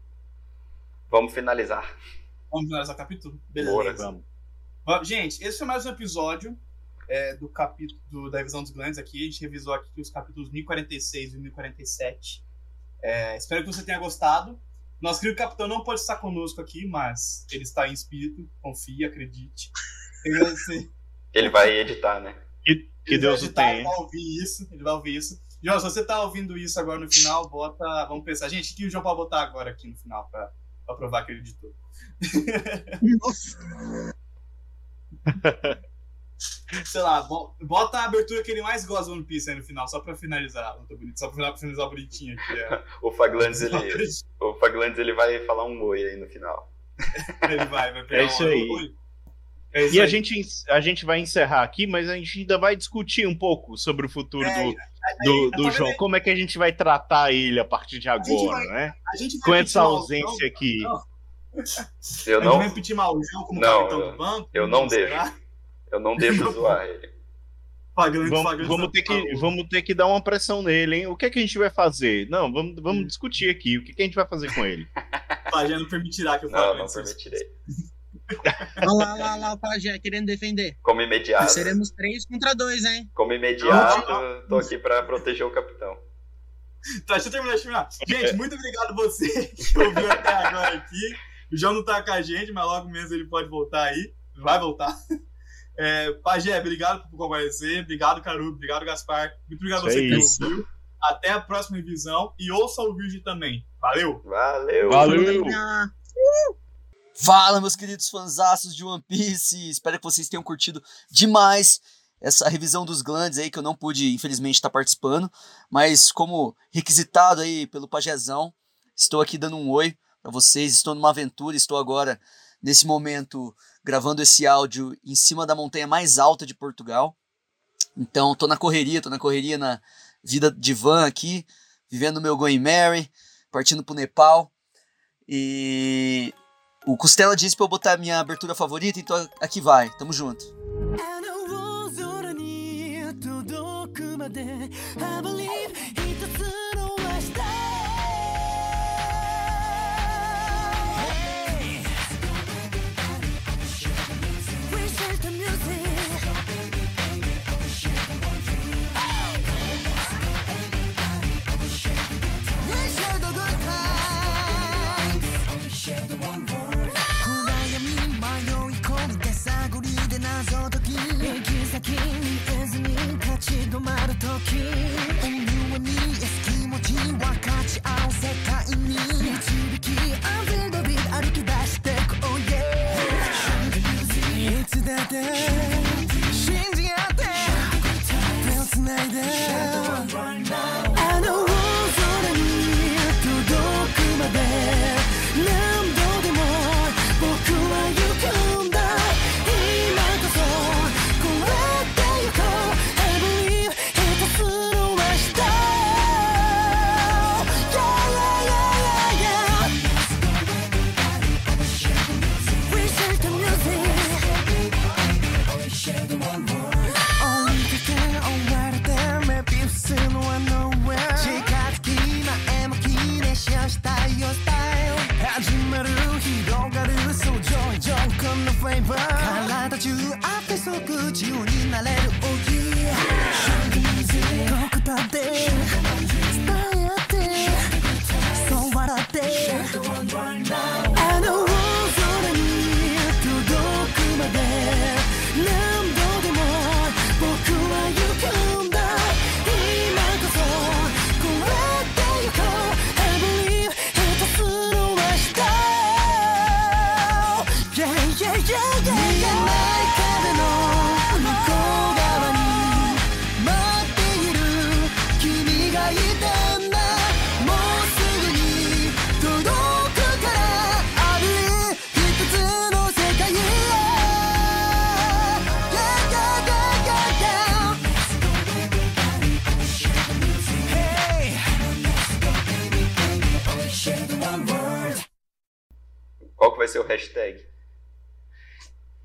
Vamos finalizar. Vamos finalizar o capítulo? Beleza. Bora, Vamos. Gente, esse foi mais um episódio é, do capítulo do- da revisão dos glandes aqui. A gente revisou aqui os capítulos 1046 e 1047. É, espero que você tenha gostado. Nosso querido capitão não pode estar conosco aqui, mas ele está em espírito. Confie, acredite. Ele vai, ser- Ele vai editar, né? Que, que ele Deus o tenha. Ele vai ouvir isso. Ele vai ouvir isso. João, se você tá ouvindo isso agora no final, bota. Vamos pensar. Gente, o que o João pode botar agora aqui no final pra, pra provar que ele editou? Nossa, Sei lá, bo- bota a abertura que ele mais gosta do One Piece aí no final, só pra finalizar. Não tô bonito, só pra finalizar bonitinho aqui. É. O Faglandes, ele, o Faglandes, ele vai falar um oi aí no final. ele vai, vai pegar É isso uma- aí. Oi. É isso E a gente, a gente vai encerrar aqui, mas a gente ainda vai discutir um pouco sobre o futuro É, do, do, tá do vendo João. Como é que a gente vai tratar ele a partir de agora, vai- né? A gente vai Com essa ausência João? aqui. Não. Eu a gente não, vai repetir mal o João como Não, capitão eu- do banco? eu não deixo. eu não deixo zoar ele. Pagando, Vamos, pagando vamos ter que, vamos ter que dar uma pressão nele, hein? O que é que a gente vai fazer? Não, vamos, vamos discutir aqui. O que, que a gente vai fazer com ele? Pajé não permitirá que eu Não, fale não isso. permitirei. Olha lá, olha lá, olha lá o Pajé querendo defender. Como imediato, Seremos três contra dois, hein? como imediato, tô aqui pra proteger o capitão. Tá, deixa eu terminar, deixa eu terminar. Gente, muito obrigado você que ouviu até agora aqui. O João não tá com a gente, mas logo menos ele pode voltar aí. Vai voltar. É, Pajé, obrigado por comparecer. Obrigado, Caru. Obrigado, Gaspar. Muito obrigado a você que ouviu. Até a próxima revisão. E ouça o vídeo também. Valeu! Valeu! Valeu! Ah, Fala, meus queridos fanzaços de One Piece. Espero que vocês tenham curtido demais essa revisão dos glandes aí, que eu não pude, infelizmente, estar participando. Mas como requisitado aí pelo Pajezão, estou aqui dando um oi para vocês. Estou numa aventura, estou agora, nesse momento, gravando esse áudio em cima da montanha mais alta de Portugal. Então, tô na correria, tô na correria na vida de van aqui, vivendo o meu Going Mary, partindo pro Nepal. E o Costela disse pra eu botar minha abertura favorita, então aqui vai. Tamo junto. I 立ち止まる時思いに安気持ち分かち合う世界に導き Until the beat 歩き出してこう Yeah い。つだって信じ合って手をつないで you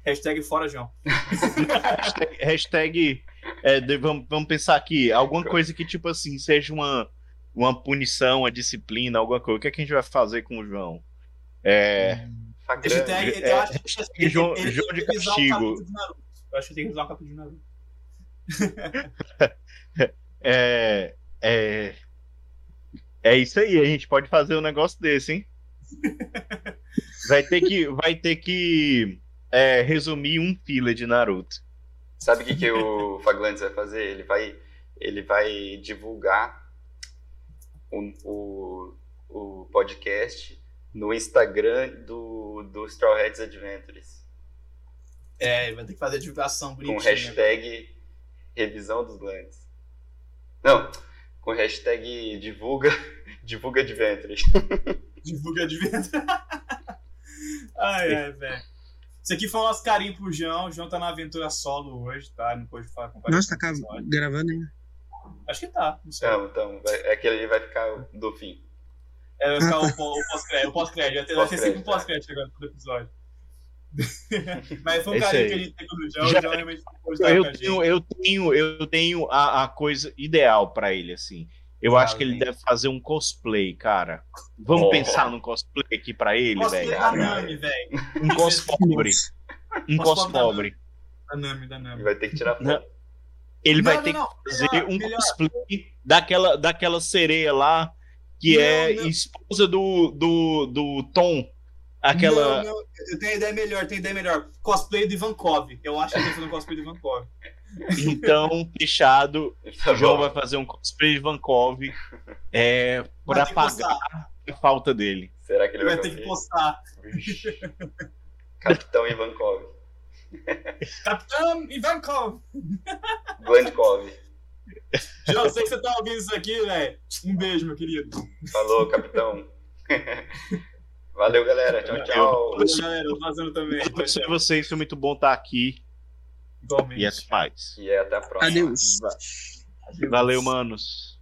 Hashtag fora João. Hashtag, hashtag, é, de- vamos, vamos pensar aqui, alguma coisa que, tipo assim, seja uma, uma punição, uma disciplina, alguma coisa. O que, é que a gente vai fazer com o João? É. Hashtag, é, eu acho que ele- João- ele João tem de castigo. de. Eu acho que tem que revisar o capítulo de Naruto. é, é, é isso aí, a gente pode fazer um negócio desse, hein? Vai ter que, vai ter que é, resumir um filler de Naruto. Sabe o que, que o Faglantes vai fazer? Ele vai, ele vai divulgar o, o, o podcast no Instagram do, do Straw Hats Adventures. É, ele vai ter que fazer a divulgação Com bonitinha. hashtag revisão dos glandes. Não, com hashtag divulga, divulga Adventures. Divulga venda. ai, ai, velho. Isso aqui foi o nosso carinho pro João. O João tá na aventura solo hoje, tá? Não pôde falar com Nossa, tá gravando ainda. Acho que tá, não sei. Então, então vai, é que ele vai ficar do fim. É, vai ficar o, o pós-crédito. O pós-crédito. Vai ter- sempre um pós-crédito agora todo episódio. Mas foi um É isso carinho aí. que a gente tem com o João. Já- O João realmente Eu a gente. tenho, eu tenho, eu tenho a, a coisa ideal pra ele, assim. Eu Ah, acho que ele deve fazer um cosplay, cara. Vamos Oh. pensar num cosplay aqui pra ele, Cosplay velho. da Nami, velho. Um cospobre. Um Cospobre da cospobre. Da Nami, da Ele Nami. vai ter que tirar foto. Não. Ele vai Não, ter não, não. que fazer Melhor, um melhor. cosplay daquela, daquela sereia lá, que Não, é não. esposa do, do, do Tom. Aquela. Não, não, eu tenho ideia melhor, tenho ideia melhor. Cosplay do Ivankov. Eu acho que ele tá fazendo cosplay do Ivankov. Então, fechado. Tá o João bom. vai fazer um cosplay de Vankov é, pra pagar postar. a falta dele. Será que ele Vai vai, ter que postar. Vixe. Capitão Ivankov. Capitão Ivankov. Glandkov. João, sei que você tá ouvindo isso aqui, velho. Um beijo, meu querido. Falou, capitão. Valeu, galera. Tchau, tchau. Valeu, galera. Eu vazando também. Eu agradeço a vocês, foi muito bom estar aqui. Igualmente. E até mais. E até a próxima. Adeus. Valeu, manos.